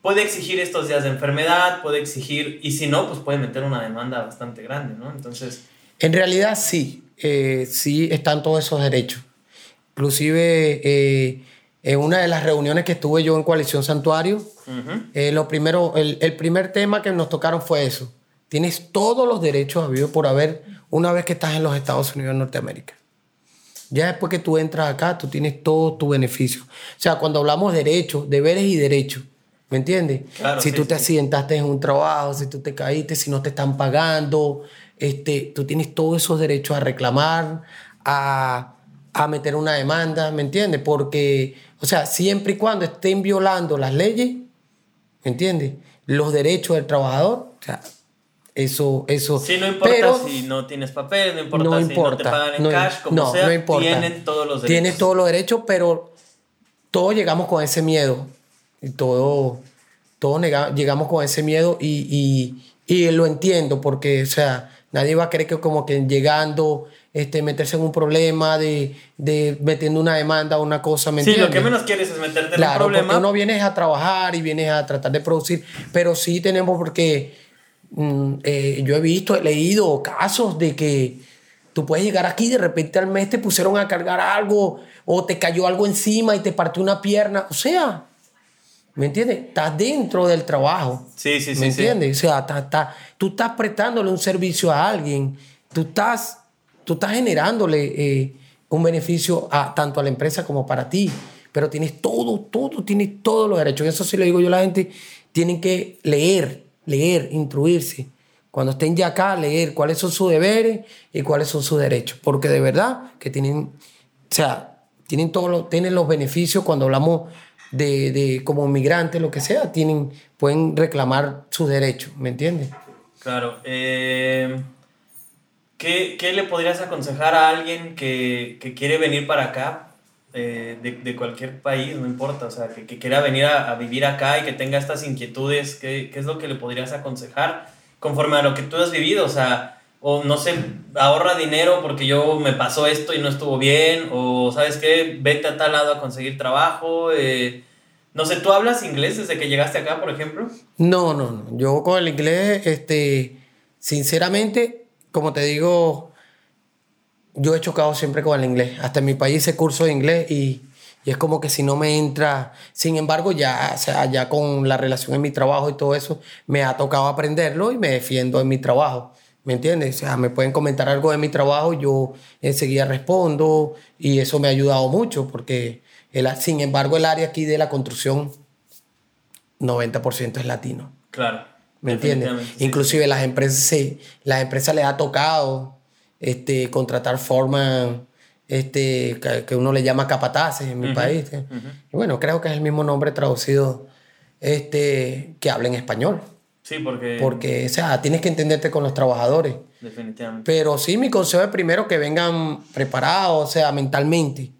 puede exigir estos días de enfermedad, puede exigir, y si no, pues puede meter una demanda bastante grande, ¿no? Entonces, En realidad sí, eh, sí están todos esos derechos. Inclusive eh, en una de las reuniones que estuve yo en Coalición Santuario, ujú. eh, lo primero, el, el primer tema que nos tocaron fue eso. Tienes todos los derechos habidos por haber una vez que estás en los Estados Unidos de Norteamérica. Ya después que tú entras acá, tú tienes todo tu beneficio. O sea, cuando hablamos de derechos, deberes y derechos, ¿me entiendes? Claro, si sí, tú te sí. accidentaste en un trabajo, si tú te caíste, si no te están pagando, este, tú tienes todos esos derechos a reclamar, a, a meter una demanda, ¿me entiendes? Porque, o sea, siempre y cuando estén violando las leyes, ¿me entiendes? Los derechos del trabajador, o sea, eso, eso. Sí, no importa Pero- si no tienes papeles, no importa no si importa. no te pagan en no, cash, como no, sea, no importa. tienen todos los derechos. Tienes todos los derechos, pero todos llegamos con ese miedo. Y todo, todos nega- llegamos con ese miedo y, y, y lo entiendo porque, o sea, nadie va a creer que como que llegando, este, meterse en un problema de, de metiendo una demanda o una cosa, ¿me Sí, lo que menos quieres es meterte en un Claro, problema. porque uno viene a trabajar y vienes a tratar de producir, pero sí tenemos porque mm, eh, yo he visto, he leído casos de que Tú puedes llegar aquí y de repente al mes te pusieron a cargar algo o te cayó algo encima y te partió una pierna. O sea, ¿me entiendes? Estás dentro del trabajo. Sí, sí, sí. ¿Me entiendes? O sea, tú estás prestándole un servicio a alguien. Tú estás, tú estás generándole eh, un beneficio a, tanto a la empresa como para ti. Pero tienes todo, todo, tienes todos los derechos. Eso sí lo digo yo a la gente. Tienen que leer, leer, instruirse cuando estén ya acá, leer cuáles son sus deberes y cuáles son sus derechos. Porque de verdad que tienen, o sea, tienen, todos los, tienen los beneficios cuando hablamos de, de como migrantes, lo que sea, tienen, pueden reclamar sus derechos, ¿me entiendes? Claro. Eh, ¿qué, ¿qué, le podrías aconsejar a alguien que, que quiere venir para acá? Eh, de, de, cualquier país, no importa, o sea, que, que quiera venir a, a, vivir acá y que tenga estas inquietudes, ¿qué, ¿qué es lo que le podrías aconsejar? conforme a lo que tú has vivido, o sea, o no sé, ahorra dinero porque yo me pasó esto y no estuvo bien, o sabes qué, vete a tal lado a conseguir trabajo. Eh, no sé, ¿tú hablas inglés desde que llegaste acá, por ejemplo? No, no, no. Yo con el inglés, este, sinceramente, como te digo, yo he chocado siempre con el inglés. Hasta en mi país hice curso de inglés y y es como que si no me entra, sin embargo, ya, o sea, ya con la relación en mi trabajo y todo eso, me ha tocado aprenderlo y me defiendo en mi trabajo. ¿Me entiendes? O sea, me pueden comentar algo de mi trabajo, yo enseguida respondo y eso me ha ayudado mucho porque, el, sin embargo, el área aquí de la construcción, 90% es latino. Claro. ¿Me entiendes? Sí, Inclusive las empresas, sí, las empresas les ha tocado este, contratar forma este, que uno le llama capataces en mi uh -huh, país. Uh -huh. Y bueno, creo que es el mismo nombre traducido este, que habla en español. Sí, porque... Porque, o sea, tienes que entenderte con los trabajadores. Definitivamente. Pero sí, mi consejo es primero que vengan preparados, o sea, mentalmente.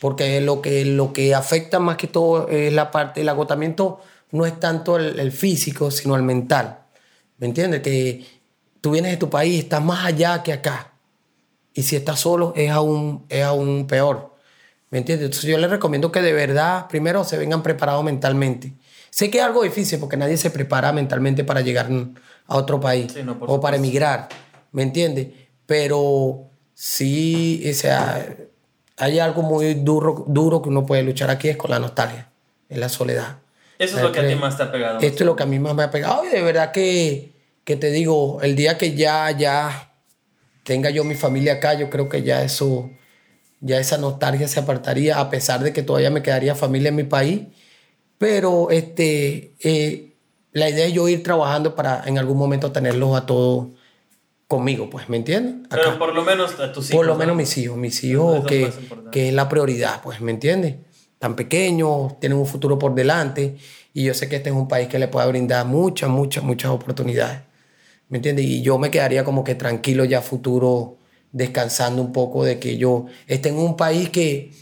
Porque lo que, lo que afecta más que todo es la parte, el agotamiento no es tanto el, el físico, sino el mental. ¿Me entiendes? Que tú vienes de tu país, estás más allá que acá. Y si estás solo, es aún, es aún peor. ¿Me entiendes? Entonces yo les recomiendo que de verdad, primero, se vengan preparados mentalmente. Sé que es algo difícil porque nadie se prepara mentalmente para llegar a otro país sí, no, o para emigrar. ¿Me entiendes? Pero sí, o sea, hay algo muy duro, duro que uno puede luchar aquí, es con la nostalgia, es la soledad. Eso es lo que a ti más te ha pegado. Esto es lo que a mí más me ha pegado. Y de verdad que, que te digo, el día que ya, ya tenga yo mi familia acá, yo creo que ya eso, ya esa nostalgia se apartaría, a pesar de que todavía me quedaría familia en mi país. Pero este, eh, la idea es yo ir trabajando para en algún momento tenerlos a todos conmigo, pues, ¿me entiendes? Acá. Pero por lo menos a tus hijos. Por lo menos mis hijos, mis hijos, que, que es la prioridad, pues, ¿me entiendes? Tan pequeños, tienen un futuro por delante y yo sé que este es un país que le puede brindar muchas, muchas, muchas oportunidades. ¿Me entiendes? Y yo me quedaría como que tranquilo ya futuro, descansando un poco de que yo esté en un país que,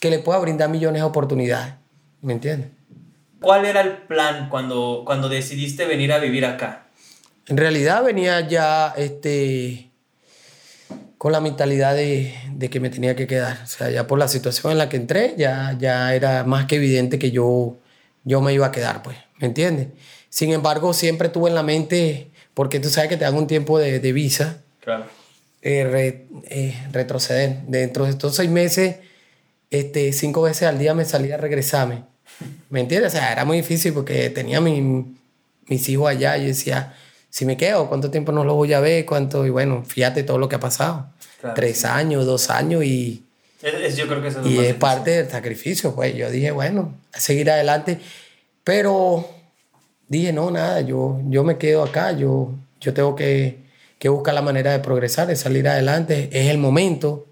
que le pueda brindar millones de oportunidades. ¿Me entiendes? ¿Cuál era el plan cuando, cuando decidiste venir a vivir acá? En realidad venía ya este, con la mentalidad de, de, que me tenía que quedar. O sea, ya por la situación en la que entré, ya, ya era más que evidente que yo, yo me iba a quedar, pues. ¿Me entiendes? Sin embargo, siempre tuve en la mente porque tú sabes que te dan un tiempo de, de visa. Claro. Eh, re, eh, retroceder. Dentro de estos seis meses, este, cinco veces al día me salía a regresarme. ¿Me entiendes? O sea, era muy difícil porque tenía mi, mis hijos allá y decía, si me quedo, ¿cuánto tiempo no los voy a ver? ¿Cuánto? Y bueno, fíjate todo lo que ha pasado. Claro, Tres sí. años, dos años y... Es, es, yo creo que eso es Y es parte del sacrificio, pues. Yo dije, bueno, a seguir adelante. Pero dije, no, nada, yo, yo me quedo acá, yo, yo tengo que, que buscar la manera de progresar, de salir adelante, es el momento,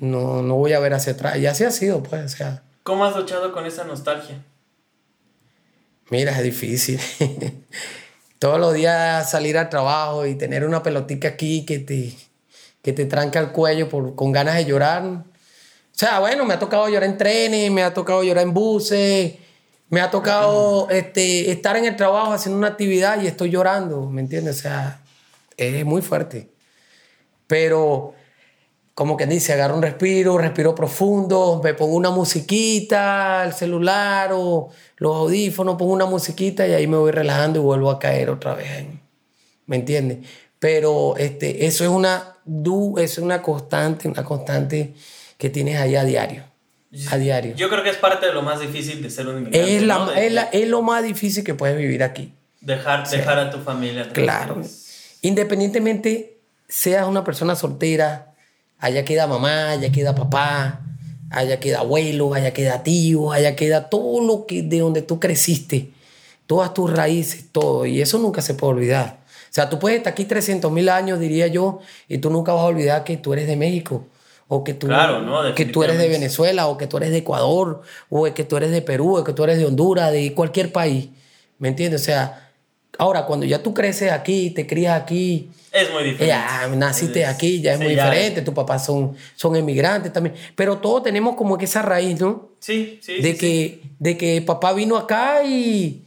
no, no voy a ver hacia atrás. Y así ha sido, pues, o sea. ¿Cómo has luchado con esa nostalgia? Mira, es difícil. Todos los días salir al trabajo y tener una pelotica aquí que te, que te tranca el cuello por, con ganas de llorar. O sea, bueno, me ha tocado llorar en trenes, me ha tocado llorar en buses, me ha tocado este, estar en el trabajo haciendo una actividad y estoy llorando, ¿me entiendes? O sea, es muy fuerte. Pero, como que dice, agarro un respiro, respiro profundo, me pongo una musiquita, el celular o los audífonos, pongo una musiquita y ahí me voy relajando y vuelvo a caer otra vez. ¿Me entiendes? Pero este, eso es una, du, eso es una constante, una constante que tienes ahí a diario. A diario. Yo creo que es parte de lo más difícil de ser un inmigrante. Es, la, es, la- es lo más difícil que puedes vivir aquí. dejar, dejar a tu familia. Claro. Independientemente seas una persona soltera, allá queda mamá, allá queda papá, allá queda abuelo, allá queda tío, allá queda todo lo que de donde tú creciste, todas tus raíces, todo. Y eso nunca se puede olvidar. O sea, tú puedes estar aquí 300 mil años, diría yo, y tú nunca vas a olvidar que tú eres de México. O que tú, Claro, ¿no? que tú eres de. Venezuela, o que tú eres de Ecuador, o que tú eres de Perú, o que tú eres de Honduras, de cualquier país. ¿Me entiendes? O sea, ahora cuando ya tú creces aquí, te crías aquí, Es muy difícil. ya naciste Es- aquí, ya es sí, muy diferente, tus papás son, son emigrantes también. Pero todos tenemos como que esa raíz, ¿no? Sí, sí. de, sí, que, de que papá vino acá y,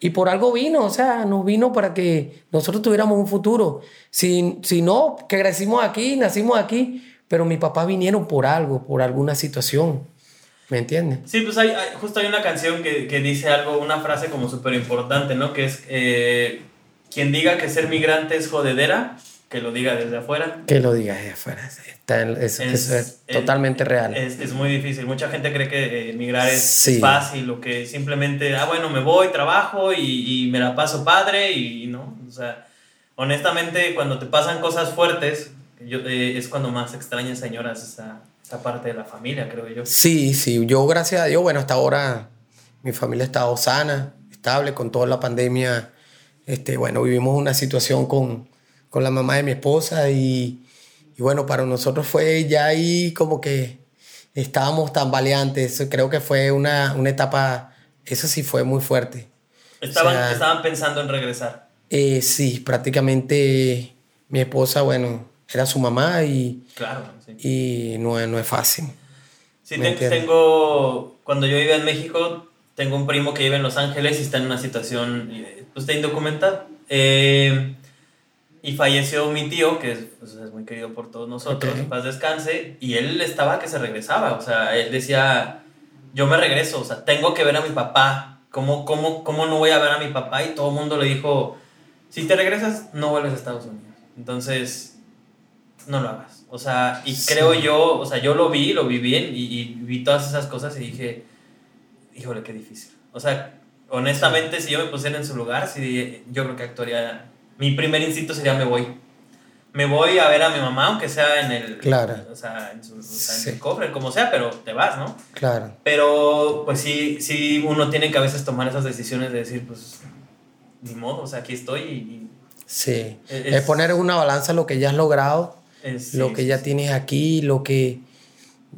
y por algo vino, o sea, nos vino para que nosotros tuviéramos un futuro. Si, si no, que crecimos aquí, nacimos aquí, pero mis papás vinieron por algo, por alguna situación. ¿Me entiendes? Sí, pues hay, hay- justo hay una canción que, que dice algo, una frase como súper importante, ¿no? Que es, eh, quien diga que ser migrante es jodedera, que lo diga desde afuera. Que lo digas de afuera. Está Es- eso es es- totalmente real. Es, muy difícil. Mucha gente cree que eh, emigrar es, Sí. es fácil o que simplemente, ah, bueno, me voy, trabajo y, y me la paso padre y, no. O sea, honestamente, cuando te pasan cosas fuertes, yo, eh, es cuando más extrañas, señoras, esa, esa parte de la familia, creo yo. Sí, sí, yo gracias a Dios, bueno, hasta ahora mi familia ha estado sana, estable con toda la pandemia. Este, bueno, vivimos una situación con, con la mamá de mi esposa y, y bueno, para nosotros fue ya ahí como que estábamos tambaleantes. Creo que fue una, una etapa, eso sí fue muy fuerte. Estaban, O sea, estaban pensando en regresar. Eh, sí, prácticamente mi esposa, bueno, era su mamá y, Claro, sí. y no, es- no es fácil. Sí, tengo, cuando yo vivía en México, tengo un primo que vive en Los Ángeles y está en una situación, eh, pues, está indocumentado. Eh, y falleció mi tío, que es, pues, es muy querido por todos nosotros, Ok. en paz descanse, y él estaba que se regresaba, o sea, él decía, yo me regreso, o sea, tengo que ver a mi papá, ¿cómo, cómo, cómo no voy a ver a mi papá? Y todo el mundo le dijo, si te regresas, no vuelves a Estados Unidos. Entonces, no lo hagas. O sea, y Sí. creo yo, o sea, yo lo vi, lo vi bien y, y vi todas esas cosas y dije, híjole, qué difícil. O sea, honestamente, si yo me pusiera en su lugar, sí, yo creo que actuaría. Mi primer instinto sería: me voy. Me voy a ver a mi mamá, aunque sea en el. Claro. O sea, en, su, o sea, en Sí. el cofre, como sea, pero te vas, ¿no? Claro. Pero, pues sí, sí, uno tiene que a veces tomar esas decisiones de decir, pues, ni modo, o sea, aquí estoy y. Sí. Es- Es, poner en una balanza lo que ya has logrado, es- lo sí, que sí, ya tienes aquí, lo que,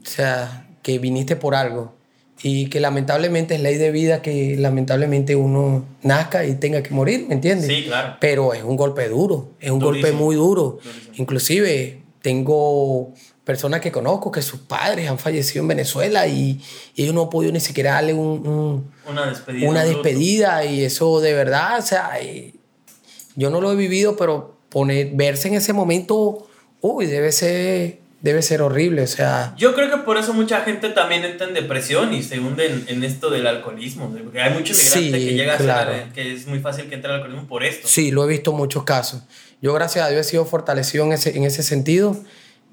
o sea, que viniste por algo. Y que lamentablemente es ley de vida que lamentablemente uno nazca y tenga que morir, ¿me entiendes? Sí, claro. Pero es un golpe duro, es un golpe Durísimo. muy duro. Durísimo. Inclusive tengo personas que conozco que sus padres han fallecido en Venezuela y, y ellos no han podido ni siquiera darle un- un, Una despedida. una despedida y eso de verdad, o sea, eh, yo no lo he vivido, pero poner, verse en ese momento, uy, debe ser, debe ser horrible, o sea, Yo creo que por eso mucha gente también entra en depresión y se hunde en, en esto del alcoholismo. Porque hay mucho inmigrante Sí, que llega claro. a ser, que es muy fácil que entre al alcoholismo por esto. sí, lo he visto en muchos casos. Yo, gracias a Dios, he sido fortalecido en ese, en ese sentido.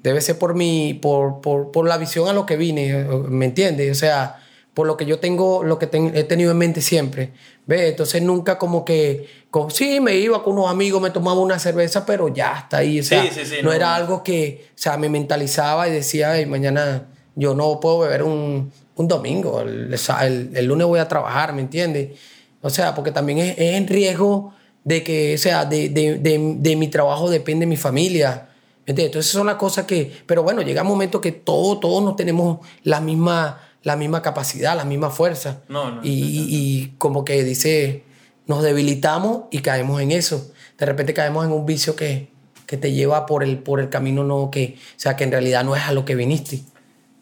Debe ser por, mi, por, por, por la visión a lo que vine, ¿me entiendes? O sea, por lo que yo tengo, lo que ten- he tenido en mente siempre. ¿Ves? Entonces nunca como que, con, sí, me iba con unos amigos, me tomaba una cerveza, pero ya está ahí. O sea, Sí, sí, sí, no, no. era algo que, o sea, me mentalizaba y decía, "Ay, mañana yo no puedo beber un, un domingo, el, el- el lunes voy a trabajar, ¿me entiendes? O sea, porque también es, es en riesgo de que, o sea, de, de, de, de mi trabajo depende mi familia. ¿Me entiendes? Entonces son las cosas que, pero bueno, llega un momento que todos, todos no tenemos la misma, la misma capacidad, la misma fuerza. No, no, Y, como que dice, nos debilitamos y caemos en eso. De repente caemos en un vicio que, que te lleva por el, por el camino no que, o sea, que en realidad no es a lo que viniste.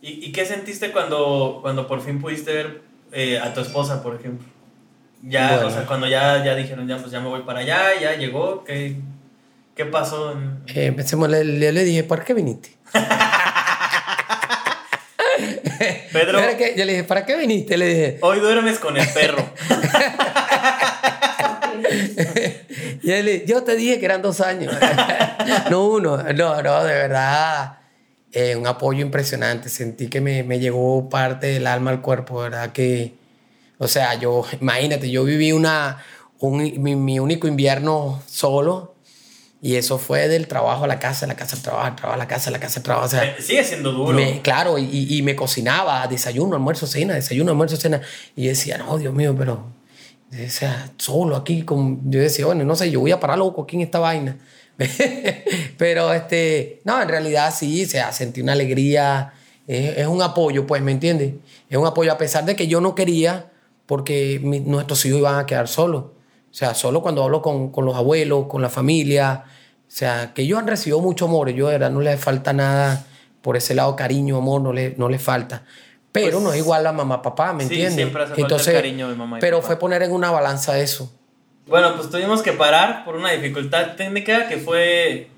¿Y, y qué sentiste cuando, cuando por fin pudiste ver eh, a tu esposa, por ejemplo? Ya, Bueno. o sea, cuando ya, ya dijeron, ya, pues ya me voy para allá, ya llegó, ¿qué, qué pasó? en- Eh, le, le, le dije, ¿para qué viniste? Pedro, que yo le dije, ¿para qué viniste? Le dije, hoy duermes con el perro. y él, yo te dije que eran dos años. no uno. No, no, de verdad. Eh, un apoyo impresionante. Sentí que me, me, llegó parte del alma al cuerpo, ¿verdad? Que, o sea, yo, imagínate, yo viví una, un, mi, mi, único invierno solo. Y eso fue del trabajo a la casa, la casa al trabajo, trabajo a la casa, la casa al trabajo. O sea, Eh, Sigue siendo duro. me- claro, y, y me cocinaba desayuno, almuerzo, cena, desayuno, almuerzo, cena. Y yo decía, no, Dios mío, pero. O sea, solo aquí. Con... Yo decía, bueno, no sé, yo voy a parar loco aquí en esta vaina. pero, este. No, en realidad sí, o sea, sentí una alegría. Es, es un apoyo, pues, ¿me entiendes? Es un apoyo, a pesar de que yo no quería, porque mi- nuestros hijos iban a quedar solos. O sea, solo cuando hablo con, con los abuelos, con la familia. O sea, que ellos han recibido mucho amor. Yo, de verdad, no les falta nada por ese lado, cariño, amor, no les no les falta. Pero Pues, no es igual a mamá, papá, ¿me sí, entiendes? siempre hace falta el cariño de mamá y Pero papá. fue poner en una balanza eso. Bueno, pues tuvimos que parar por una dificultad técnica que fue,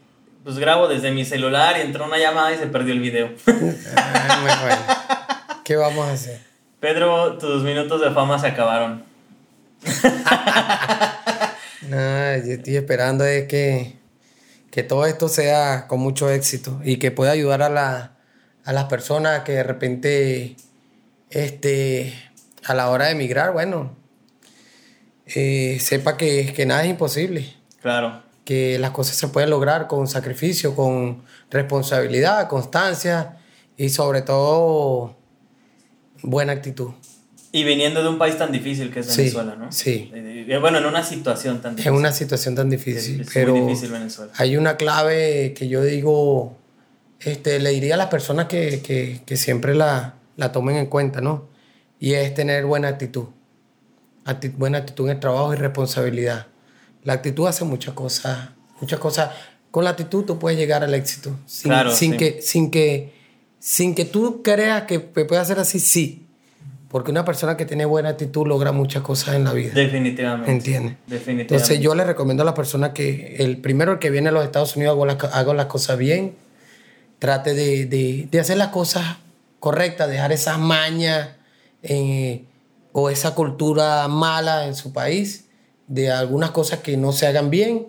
pues grabo desde mi celular y entró una llamada y se perdió el video. Ay, muy bueno. ¿Qué vamos a hacer? Pedro, tus minutos de fama se acabaron. No, yo estoy esperando es que, que todo esto sea con mucho éxito y que pueda ayudar a, la, a las personas que de repente, este, a la hora de emigrar, bueno, eh, sepa que, que nada es imposible, Claro. que las cosas se pueden lograr con sacrificio, con responsabilidad, constancia y sobre todo buena actitud. Y viniendo de un país tan difícil que es Sí, Venezuela, ¿no? sí. Eh, Bueno, en una situación tan difícil. una situación tan difícil, Es- es pero muy difícil Venezuela. hay una clave que yo digo, este, le diría a las personas que, que- que siempre la, la tomen en cuenta, ¿no? Y es tener buena actitud. Acti- buena actitud en el trabajo y responsabilidad. La actitud hace muchas cosas, muchas cosas. Con la actitud tú puedes llegar al éxito. Sin, Claro, sin sí. que, sin, que, sin que tú creas que puede hacer así, sí. Porque una persona que tiene buena actitud logra muchas cosas en la vida. Definitivamente. ¿Entiendes? Definitivamente. Entonces yo le recomiendo a las personas que el primero el que viene a los Estados Unidos haga las, haga las cosas bien, trate de, de- de hacer las cosas correctas, dejar esas mañas eh, o esa cultura mala en su país, de algunas cosas que no se hagan bien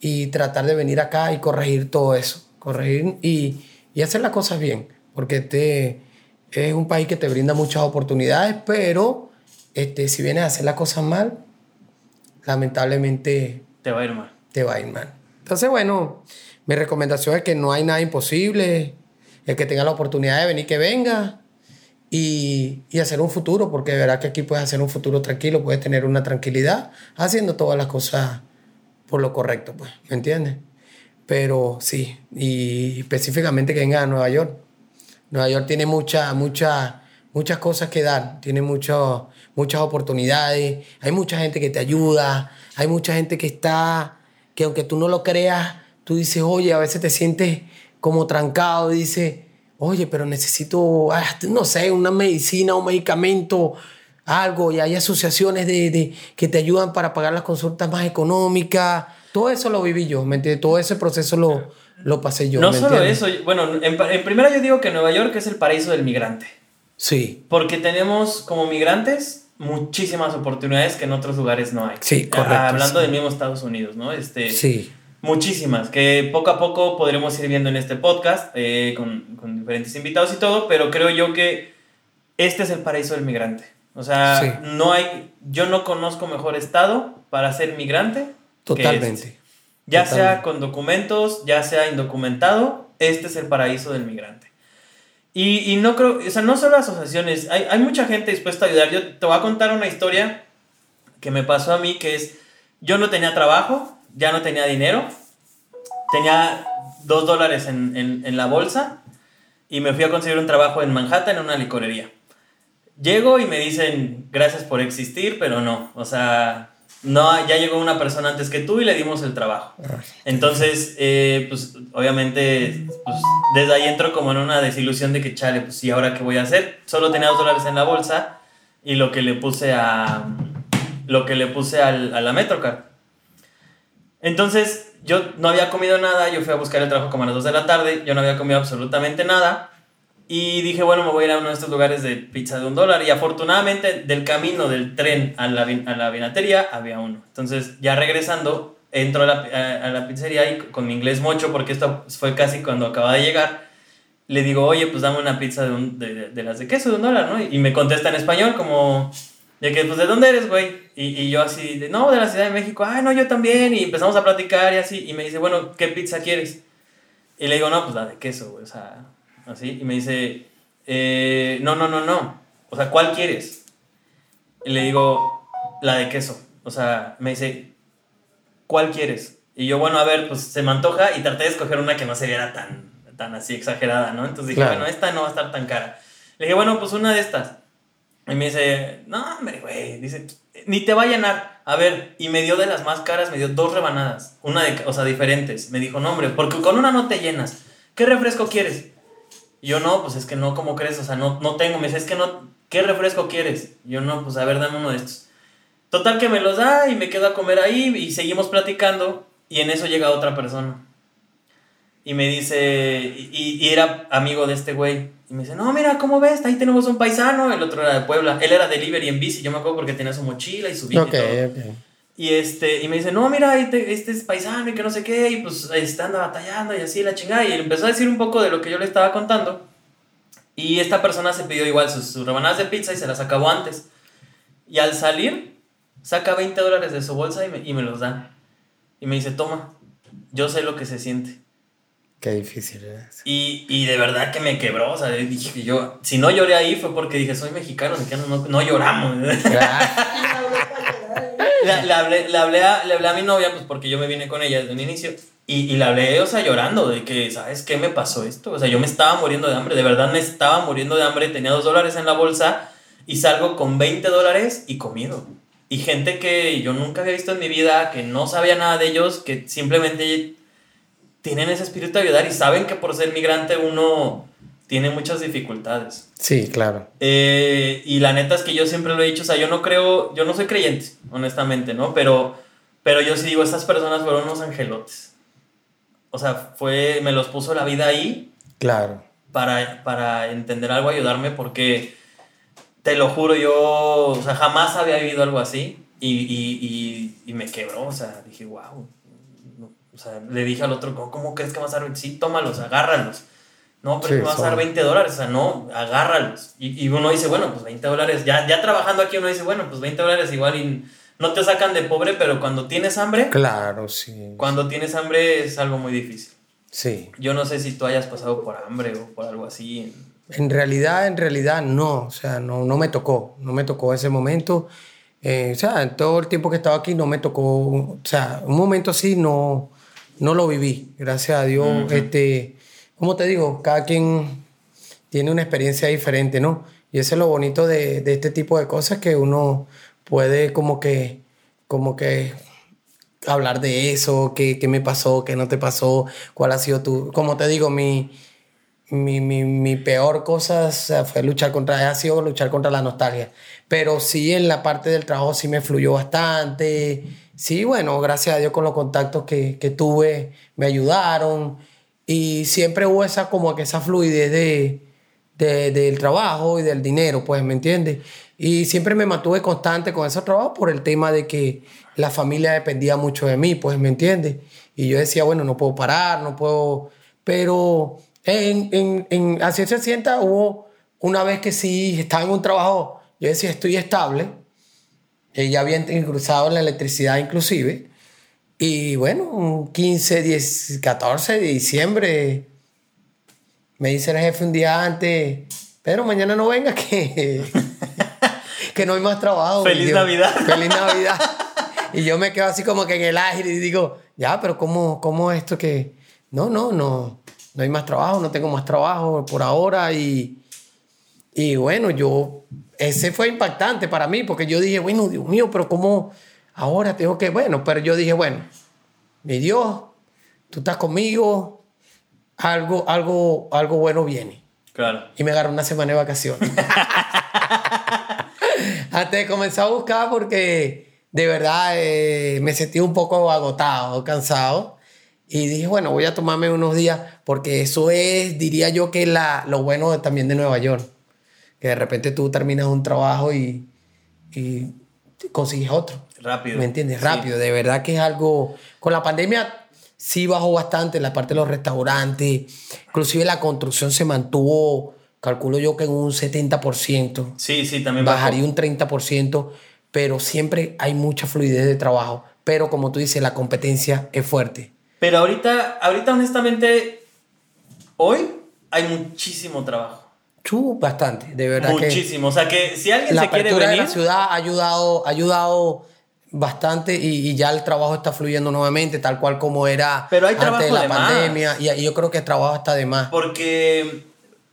y tratar de venir acá y corregir todo eso, corregir y, y hacer las cosas bien, porque este es un país que te brinda muchas oportunidades, pero este, si vienes a hacer las cosas mal, lamentablemente Te va a ir mal. te va a ir mal. Entonces, bueno, mi recomendación es que no hay nada imposible. El que tenga la oportunidad de venir, que venga. Y, y hacer un futuro, porque de verdad que aquí puedes hacer un futuro tranquilo, puedes tener una tranquilidad haciendo todas las cosas por lo correcto, pues, ¿me entiendes? Pero sí, y específicamente que venga a Nueva York. Nueva York tiene mucha, mucha, muchas cosas que dar, tiene mucho- muchas oportunidades, hay mucha gente que te ayuda, hay mucha gente que está, que aunque tú no lo creas, tú dices, oye, a veces te sientes como trancado, dices, oye, pero necesito, ah, no sé, una medicina, un medicamento, algo, y hay asociaciones de, de- que te ayudan para pagar las consultas más económicas. Todo eso lo viví yo. Todo ese proceso lo, lo pasé yo. no ¿me solo entiendes? eso, bueno, en, en primera yo digo que Nueva York es el paraíso del migrante. Sí, Porque tenemos como migrantes muchísimas oportunidades que en otros lugares no hay. Sí, correcto, Ah, Hablando sí. del mismo Estados Unidos, ¿no? Este, sí. Muchísimas, que poco a poco podremos ir viendo en este podcast eh, con, con diferentes invitados y todo, pero creo yo que este es el paraíso del migrante. O sea, Sí. no hay, yo no conozco mejor estado para ser migrante. que Totalmente. este. Ya sea con documentos, ya sea indocumentado, este es el paraíso del migrante. Y, y no creo, o sea, no solo asociaciones, hay, hay mucha gente dispuesta a ayudar. Yo te voy a contar una historia que me pasó a mí, que es, yo no tenía trabajo, ya no tenía dinero, tenía dos dólares en, en, en la bolsa y me fui a conseguir un trabajo en Manhattan en una licorería. Llego y me dicen, gracias por existir, pero no, o sea, no, ya llegó una persona antes que tú y le dimos el trabajo. Entonces, eh, pues obviamente, pues, desde ahí entro como en una desilusión de que, chale, pues sí, ahora qué voy a hacer. Solo tenía dos dólares en la bolsa y lo que le puse a, lo que le puse al, a la Metrocard. Entonces, yo no había comido nada, yo fui a buscar el trabajo como a las 2 de la tarde, yo no había comido absolutamente nada. Y dije, bueno, me voy a ir a uno de estos lugares de pizza de un dólar. Y afortunadamente, del camino del tren a la, a la vinatería había uno. Entonces, ya regresando, entro a la, a, la pizzería y con mi inglés mocho, porque esto fue casi cuando acababa de llegar, le digo, oye, pues dame una pizza de, de, de, las de queso, de un dólar, ¿no? Y me contesta en español como, de que, pues, ¿de dónde eres, güey? Y, y, yo así, de, no, de la Ciudad de México, ay, no, yo también, y empezamos a platicar y así, y me dice, bueno, ¿qué pizza quieres? Y le digo, no, pues la de queso, güey, o sea, así, y me dice, eh, no, no, no, no, o sea, ¿cuál quieres? Y le digo, la de queso, o sea, me dice, ¿cuál quieres? Y yo, bueno, a ver, pues se me antoja y traté de escoger una que no se viera tan, tan así exagerada, ¿no? Entonces dije, bueno, esta no va a estar tan cara. Le dije, bueno, pues una de estas. Y me dice, no, hombre, güey, dice, ni te va a llenar. A ver, y me dio de las más caras, me dio dos rebanadas, una de, o sea, diferentes. Me dijo, no, hombre, porque con una no te llenas. ¿Qué refresco quieres? Yo, no, pues es que no, ¿cómo crees? O sea, no, no tengo. Me dice, es que no, ¿qué refresco quieres? Yo, no, pues a ver, dame uno de estos. Total que me los da y me quedo a comer ahí y seguimos platicando y en eso llega otra persona. Y me dice, y, y era amigo de este güey. Y me dice, no, mira, ¿cómo ves? Ahí tenemos un paisano. El otro era de Puebla. Él era delivery en bici, yo me acuerdo porque tenía su mochila y su bici. y, todo. Y este, y me dice, no, mira, este, es paisano y que no sé qué. Y pues está anda batallando y así la chingada. Y él empezó a decir un poco de lo que yo le estaba contando. Y esta persona se pidió igual sus, sus rebanadas de pizza y se las acabó antes. Y al salir, saca 20 dólares de su bolsa y me, y me los da. Y me dice, toma, yo sé lo que se siente. Qué difícil es. Y, y, de verdad que me quebró. O sea, dije yo, si no lloré ahí fue porque dije, soy mexicano, no, no lloramos. le, hablé, le, hablé a, le hablé a mi novia, pues porque yo me vine con ella desde un inicio. Y, y le hablé, o sea, llorando de que, ¿sabes qué me pasó esto? O sea, yo me estaba muriendo de hambre, de verdad me estaba muriendo de hambre. Tenía dos dólares en la bolsa y salgo con 20 dólares y comido. Y gente que yo nunca había visto en mi vida, que no sabía nada de ellos, que simplemente tienen ese espíritu de ayudar y saben que por ser migrante uno tiene muchas dificultades. Sí, claro. Eh, y la neta es que yo siempre lo he dicho, o sea, yo no creo, yo no soy creyente, honestamente, ¿no? Pero, pero yo sí digo, estas personas fueron unos angelotes. O sea, fue, me los puso la vida ahí. Claro. Para, para entender algo, ayudarme, porque te lo juro, yo, o sea, jamás había vivido algo así y, y, y, y me quebró, o sea, dije, wow o sea, le dije al otro, ¿cómo, crees que vas a? Sí, tómalos, agárralos. No, pero sí, me vas a dar 20 dólares, o sea, no, agárralos. Y, y, uno dice, bueno, pues 20 dólares, ya, ya trabajando aquí uno dice, bueno, pues 20 dólares igual y no te sacan de pobre, pero cuando tienes hambre. Claro, sí. Cuando tienes hambre es algo muy difícil. Sí. Yo no sé si tú hayas pasado por hambre o por algo así. En realidad, en realidad no, o sea, no, no me tocó, no me tocó ese momento. Eh, o sea, en todo el tiempo que estaba aquí no me tocó, o sea, un momento así no, no lo viví, gracias a Dios. Uh -huh. este, como te digo, cada quien tiene una experiencia diferente, ¿no? Y eso es lo bonito de, de este tipo de cosas que uno puede como que, como que hablar de eso, qué, qué me pasó, qué no te pasó, cuál ha sido tu, como te digo, mi, mi, mi, mi peor cosa o sea, fue luchar contra, ha sido luchar contra la nostalgia. Pero sí en la parte del trabajo sí me fluyó bastante sí, bueno, gracias a Dios con los contactos que, que tuve, me ayudaron y siempre hubo esa como que esa fluidez de, de, del trabajo y del dinero, pues, ¿me entiendes? Y siempre me mantuve constante con ese trabajo por el tema de que la familia dependía mucho de mí, pues, ¿me entiendes? Y yo decía, bueno, no puedo parar, no puedo... Pero en, en, en así se sienta, hubo una vez que sí estaba en un trabajo, yo decía, estoy estable, ella había cruzado en la electricidad inclusive. Y bueno, un 15, 10, 14 de diciembre, me dice el jefe un día antes, pero mañana no venga que, que no hay más trabajo. Feliz Navidad. Feliz Navidad. y yo me quedo así como que en el aire y digo, ya, pero ¿cómo, cómo esto que... No, no, no, no hay más trabajo, no tengo más trabajo por ahora y, y bueno, yo ese fue impactante para mí, porque yo dije, bueno, Dios mío, pero ¿cómo ahora tengo que, bueno, pero yo dije, bueno, mi Dios, tú estás conmigo, algo, algo, algo bueno viene. Claro. Y me agarró una semana de vacaciones. Antes de comenzar a buscar, porque de verdad eh, me sentí un poco agotado, cansado. Y dije, bueno, voy a tomarme unos días, porque eso es, diría yo, que la, lo bueno también de Nueva York que de repente tú terminas un trabajo y, y, consigues otro. Rápido. ¿Me entiendes? Sí. Rápido. De verdad que es algo... Con la pandemia sí bajó bastante la parte de los restaurantes. Inclusive la construcción se mantuvo, calculo yo que en un 70%. Sí, sí, también bajó. Bajaría un 30%, pero siempre hay mucha fluidez de trabajo. Pero como tú dices, la competencia es fuerte. Pero ahorita, ahorita honestamente, hoy hay muchísimo trabajo. Chu, bastante, de verdad que... Muchísimo. O sea que si alguien la se quiere venir. de la ciudad ha ayudado, ha ayudado bastante y, y ya el trabajo está fluyendo nuevamente, tal cual como era Pero hay antes de la de más. pandemia. Y, y yo creo que el trabajo está de más. Porque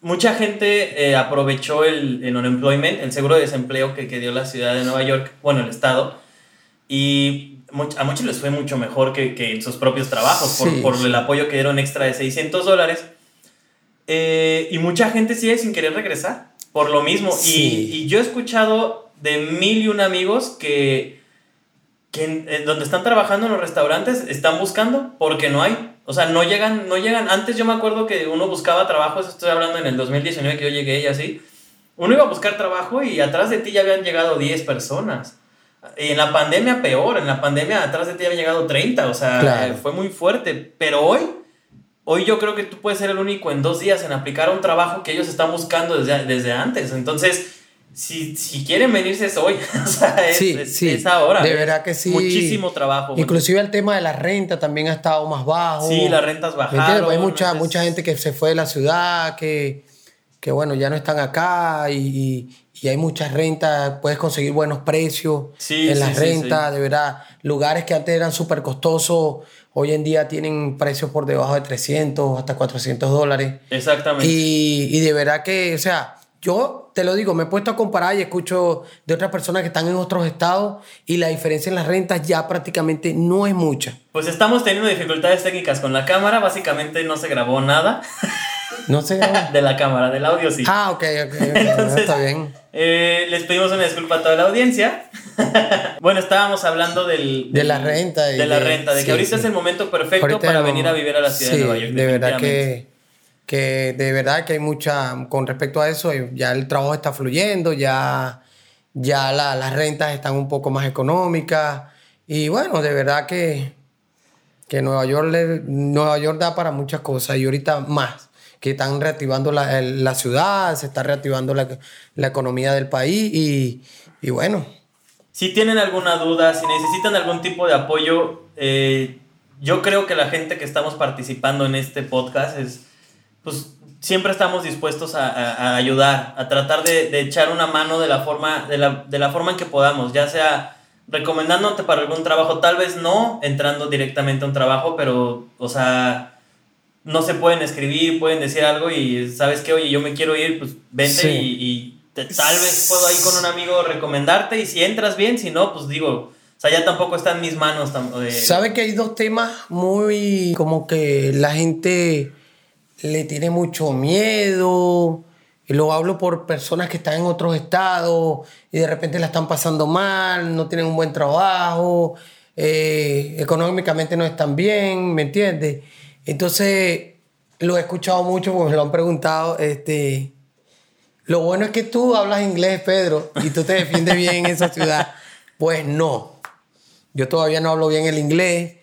mucha gente eh, aprovechó el, el unemployment, el seguro de desempleo que, que dio la ciudad de Nueva York, bueno, el estado, y much- a muchos les fue mucho mejor que, que en sus propios trabajos por, Sí, por sí. el apoyo que dieron extra de 600 dólares. Eh, y mucha gente sigue sin querer regresar por lo mismo. Y- Sí. Y, yo he escuchado de mil y un amigos que, que en donde están trabajando en los restaurantes están buscando porque no hay. O sea, no llegan, no llegan. Antes yo me acuerdo que uno buscaba trabajo, eso estoy hablando en el 2019 que yo llegué y así. Uno iba a buscar trabajo y atrás de ti ya habían llegado 10 personas. Y en la pandemia peor, en la pandemia atrás de ti habían llegado 30, o sea, Claro. eh, fue muy fuerte. Pero hoy, hoy yo creo que tú puedes ser el único en dos días en aplicar un trabajo que ellos están buscando desde, desde antes. Entonces, si, si quieren venirse es hoy, o sea, es, Sí, es- sí, es ahora. de verdad que sí. Muchísimo trabajo. Inclusive el tema de la renta también ha estado más bajo. Sí, las rentas bajaron. Pues hay mucha, es- mucha gente que se fue de la ciudad, que, que bueno, ya no están acá y, y- y hay muchas rentas, puedes conseguir buenos precios Sí, en las rentas, de verdad. Lugares que antes eran súper costosos, hoy en día tienen precios por debajo de 300 hasta 400 dólares. Exactamente. Y, y de verdad que, o sea, yo te lo digo, me he puesto a comparar y escucho de otras personas que están en otros estados y la diferencia en las rentas ya prácticamente no es mucha. Pues estamos teniendo dificultades técnicas con la cámara, básicamente no se grabó nada No sé. de la cámara, del audio sí. ah, ok, ok, ok, Entonces- está bien. Eh, les pedimos una disculpa a toda la audiencia. bueno, estábamos hablando del, De la renta y De la renta, de que sí, ahorita sí. es el momento perfecto Ahorita para no- venir a vivir a la ciudad sí, de Nueva York. De verdad que, que de verdad que hay mucha, con respecto a eso, eh, ya el trabajo está fluyendo, ya, ya la- las rentas están un poco más económicas. Y bueno, de verdad que, que Nueva York, Nueva York da para muchas cosas y ahorita más, que están reactivando la, la ciudad, se está reactivando la, la economía del país y, y bueno, Si tienen alguna duda, si necesitan algún tipo de apoyo, eh, yo creo que la gente que estamos participando en este podcast es, pues siempre estamos dispuestos a, a- a ayudar, a tratar de, de echar una mano de la, forma, de, la, de la forma en que podamos, ya sea recomendándote para algún trabajo, tal vez no entrando directamente a un trabajo, pero, o sea, no se pueden escribir, pueden decir algo y sabes que, oye, yo me quiero ir, pues vente Sí. y, y te- tal vez puedo ahí con un amigo recomendarte y si entras bien, si no, pues digo, o sea, ya tampoco está en mis manos. tam- eh, ¿Sabe que hay dos temas muy como que la gente le tiene mucho miedo? Y lo hablo por personas que están en otros estados y de repente la están pasando mal, no tienen un buen trabajo, eh, económicamente no están bien, ¿me entiendes? Entonces, lo he escuchado mucho porque me lo han preguntado. Este, lo bueno es que tú hablas inglés, Pedro, y tú te defiendes bien en esa ciudad. Pues no. Yo todavía no hablo bien el inglés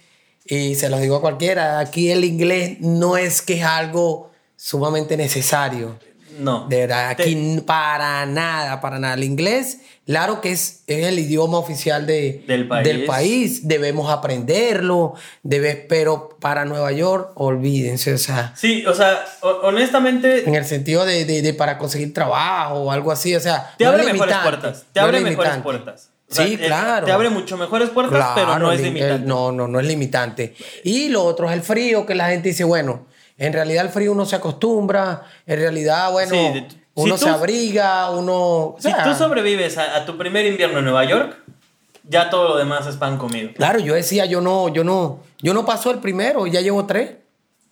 y se los digo a cualquiera. Aquí el inglés no es que es algo sumamente necesario. no. De verdad, Te- aquí n- para nada, para nada. El inglés, claro que es, es el idioma oficial de, Del país. país, Debemos aprenderlo, debes, pero para Nueva York, olvídense. O sea, Sí, o sea, ho- honestamente, en el sentido de, de- de para conseguir trabajo o algo así, o sea, te no abre es mejores puertas. Te no abre mejores puertas. O sea, Sí, eh, claro. Te abre mucho mejores puertas, pero no Claro, es limitante. el- no, no, no es limitante. Y lo otro es el frío, que la gente dice, bueno, en realidad el frío uno se acostumbra, en realidad, bueno, Sí, uno si se tú- abriga, uno... o Si sea, tú sobrevives a, a tu primer invierno en Nueva York, ya todo lo demás es pan comido. Claro, yo decía, yo no, yo no, yo no paso el primero, ya llevo tres.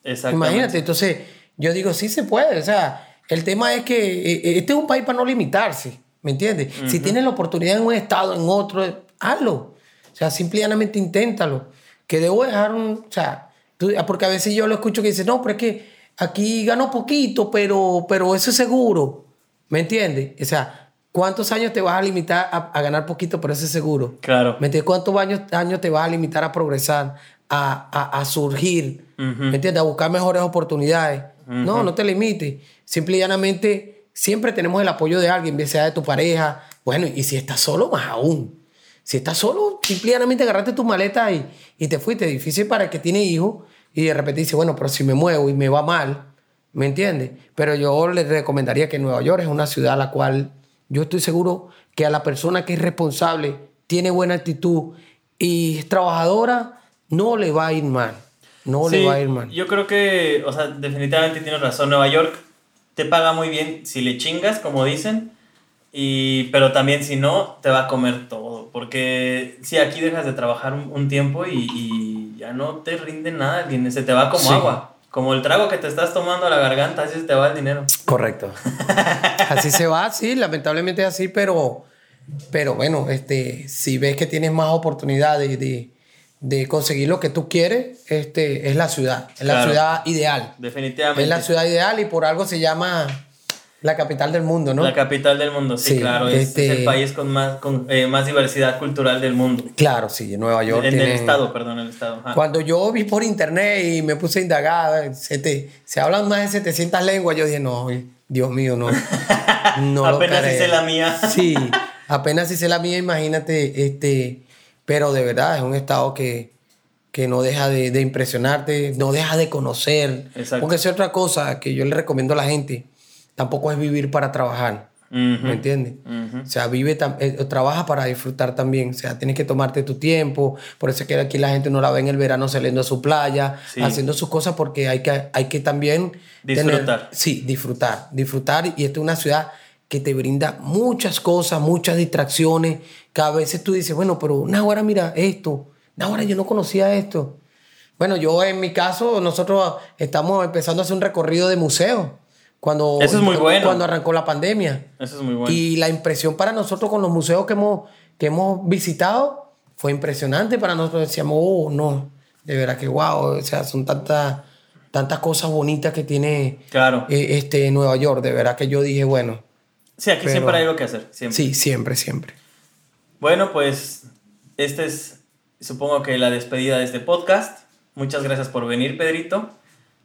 Exactamente. Imagínate, entonces yo digo, sí se puede, o sea, el tema es que eh, eh, este es un país para no limitarse, ¿me entiendes? Si tienes la oportunidad en un estado, en otro, hazlo. O sea, simplemente inténtalo. Que debo dejar un, o sea, tú- porque a veces yo lo escucho que dice, no, pero es que aquí gano poquito, pero, pero eso es seguro, ¿me entiendes? O sea, ¿cuántos años te vas a limitar a, a ganar poquito por ese seguro? Claro. ¿Me entiendes? ¿Cuántos años, años te vas a limitar a progresar, a, a, a surgir? ¿Me entiendes? A buscar mejores oportunidades. No, no te limites. Simple y llanamente, siempre tenemos el apoyo de alguien, bien sea de tu pareja. Bueno, y si estás solo, más aún. Si estás solo, simple y llanamente agarraste tu maleta y, y te fuiste. Difícil para el que tiene hijos y de repente dice, bueno, pero si me muevo y me va mal, ¿me entiendes? Pero yo le recomendaría que Nueva York es una ciudad a la cual yo estoy seguro que a la persona que es responsable, tiene buena actitud y es trabajadora, no le va a ir mal. No le va a ir mal. Yo creo que, o sea, definitivamente tienes razón. Nueva York te paga muy bien si le chingas, como dicen. Y, pero también si no, te va a comer todo. Porque si aquí dejas de trabajar un, un tiempo y, y ya no te rinde nada, el dinero se te va como Sí. agua. Como el trago que te estás tomando a la garganta, así se te va el dinero. Correcto. así se va, sí, lamentablemente es así, pero, pero bueno, este, si ves que tienes más oportunidades de, de conseguir lo que tú quieres, este, es la ciudad, es la ciudad ideal. Definitivamente. Es la ciudad ideal y por algo se llama la capital del mundo, ¿no? La capital del mundo, sí, Sí, claro. Es, este- es el país con más, con, eh, más diversidad cultural del mundo. Claro, sí, en Nueva York. en tiene- el estado, perdón, el estado. ajá. Cuando yo vi por internet y me puse a indagar, se, te- se hablan más de 700 lenguas, yo dije, no, Dios mío, no. no Apenas hice la mía. Sí, apenas hice la mía, imagínate, este, pero de verdad es un estado que, que no deja de, de impresionarte, no deja de conocer. Exacto. Porque es otra cosa que yo le recomiendo a la gente, tampoco es vivir para trabajar. ¿Me entiendes? O sea, vive, eh, trabaja para disfrutar también. O sea, tienes que tomarte tu tiempo. Por eso es que aquí la gente no la ve en el verano saliendo a su playa, Sí. haciendo sus cosas, porque hay que, hay que también Disfrutar. sí, disfrutar. Disfrutar. Y esta es una ciudad que te brinda muchas cosas, muchas distracciones. Que a veces tú dices, bueno, pero ahora mira esto. ahora yo no conocía esto. Bueno, yo en mi caso, nosotros estamos empezando a hacer un recorrido de museo. Cuando, Eso es muy bueno. Cuando arrancó la pandemia. Eso es muy bueno. Y la impresión para nosotros con los museos que hemos, que hemos visitado fue impresionante. Para nosotros decíamos, oh, no, de verdad que wow, o sea, son tantas, tantas cosas bonitas que tiene Claro. eh, este, Nueva York. De verdad que yo dije, bueno, Sí, aquí pero- siempre hay algo que hacer. Siempre. sí, siempre, siempre. Bueno, pues este es, supongo que la despedida de este podcast. Muchas gracias por venir, Pedrito.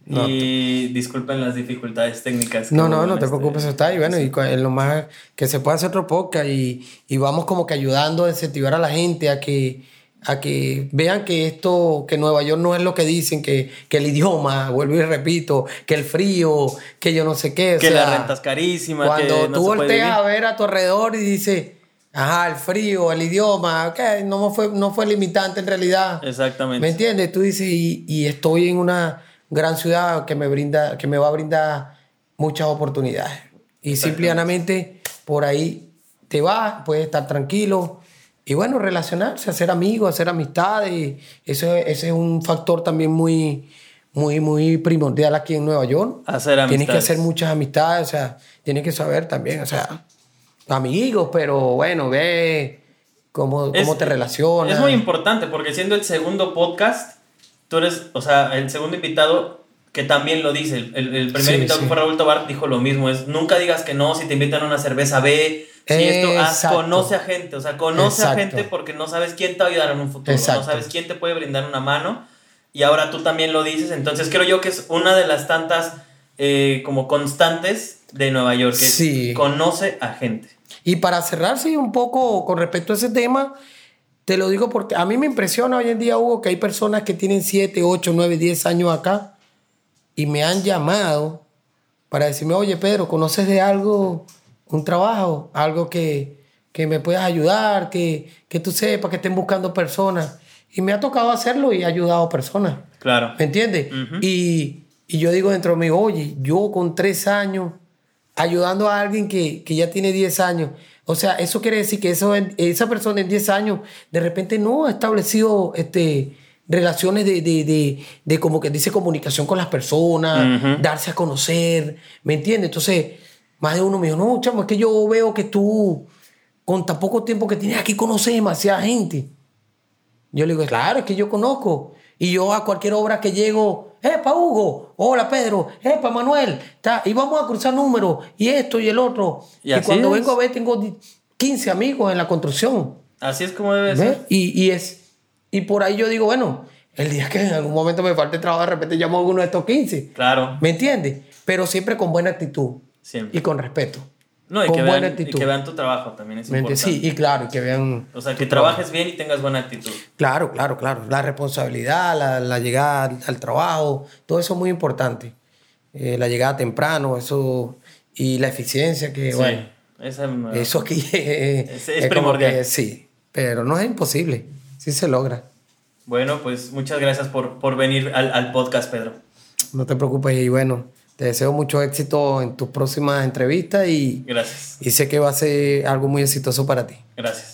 No, y disculpen las dificultades técnicas. No, no, no te este- preocupes, está ahí. Bueno, y cu- en lo más que se pueda hacer otro podcast y, y vamos como que ayudando a incentivar a la gente a que, a que vean que esto, que Nueva York no es lo que dicen, que, que el idioma, vuelvo y repito, que el frío, que yo no sé qué. o Que sea, la renta es carísima. Cuando que no tú volteas a ver a tu alrededor y dices, ajá, el frío, el idioma, ok, no fue, no fue limitante en realidad. Exactamente. ¿Me entiendes? Tú dices, y, y estoy en una gran ciudad que me brinda, que me va a brindar muchas oportunidades. Y simplemente por ahí te vas, puedes estar tranquilo. Y bueno, relacionarse, hacer amigos, hacer amistades. y Eso, es- ese es un factor también muy, muy, muy primordial aquí en Nueva York. Hacer Tienes que amistades. hacer muchas amistades, o sea, tienes que saber también, o sea, amigos, pero bueno, ve cómo, Es- cómo te relacionas. Es muy importante porque siendo el segundo podcast, tú eres, o sea, el segundo invitado que también lo dice. El, el- el primer Sí, invitado sí. que fue Raúl Tobar dijo lo mismo. Es nunca digas que no si te invitan a una cerveza, ve. Si esto, haz, Exacto. conoce a gente, o sea, conoce a Exacto. gente porque no sabes quién te va a ayudar en un futuro, Exacto. no sabes quién te puede brindar una mano y ahora tú también lo dices, entonces creo yo que es una de las tantas eh, como constantes de Nueva York, que es Sí. conoce a gente. Y para cerrar, sí, un poco con respecto a ese tema, te lo digo porque a mí me impresiona hoy en día, Hugo, que hay personas que tienen 7, 8, 9, 10 años acá y me han llamado para decirme, oye, Pedro, ¿conoces de algo, un trabajo, algo que, que me puedas ayudar, que, que tú sepas que estén buscando personas? Y me ha tocado hacerlo y he ayudado a personas. Claro. ¿Me entiendes? y, y yo digo dentro de mí, oye, yo con tres años ayudando a alguien que, que ya tiene 10 años. O sea, eso quiere decir que eso, esa persona en 10 años de repente no ha establecido este, relaciones de, de, de, de como que dice comunicación con las personas, darse a conocer, ¿me entiendes? Entonces, más de uno me dijo, no, chamo, es que yo veo que tú, con tan poco tiempo que tienes aquí, conoces demasiada gente. Yo le digo, claro, es que yo conozco. Y yo a cualquier obra que llego, ¡Epa, Hugo! Hola, Pedro. ¡Epa, Manuel! Ta, y vamos a cruzar números, y esto y el otro. Y cuando es. vengo a ver, tengo 15 amigos en la construcción. Así es como debe ¿ves? ser. Y, y, es, y por ahí yo digo, bueno, el día que en algún momento me falte trabajo, de repente llamo a uno de estos 15. Claro, ¿Me entiendes? Pero siempre con buena actitud siempre. y con respeto. No, y con que, buena vean, y actitud. que vean tu trabajo también es ¿Me importante. Sí, y claro, y que vean. O sea, que trabajes bien y tengas buena actitud. Claro, claro, claro. La responsabilidad, la, la llegada al, al trabajo, todo eso es muy importante. Eh, la llegada temprano, eso. Y la eficiencia, que Sí, bueno. esa Eso aquí es, Es- es primordial. que sí, pero no es imposible. Sí se logra. Bueno, pues muchas gracias por, por venir al, al podcast, Pedro. No te preocupes y bueno, te deseo mucho éxito en tus próximas entrevistas y, Gracias. y sé que va a ser algo muy exitoso para ti. Gracias.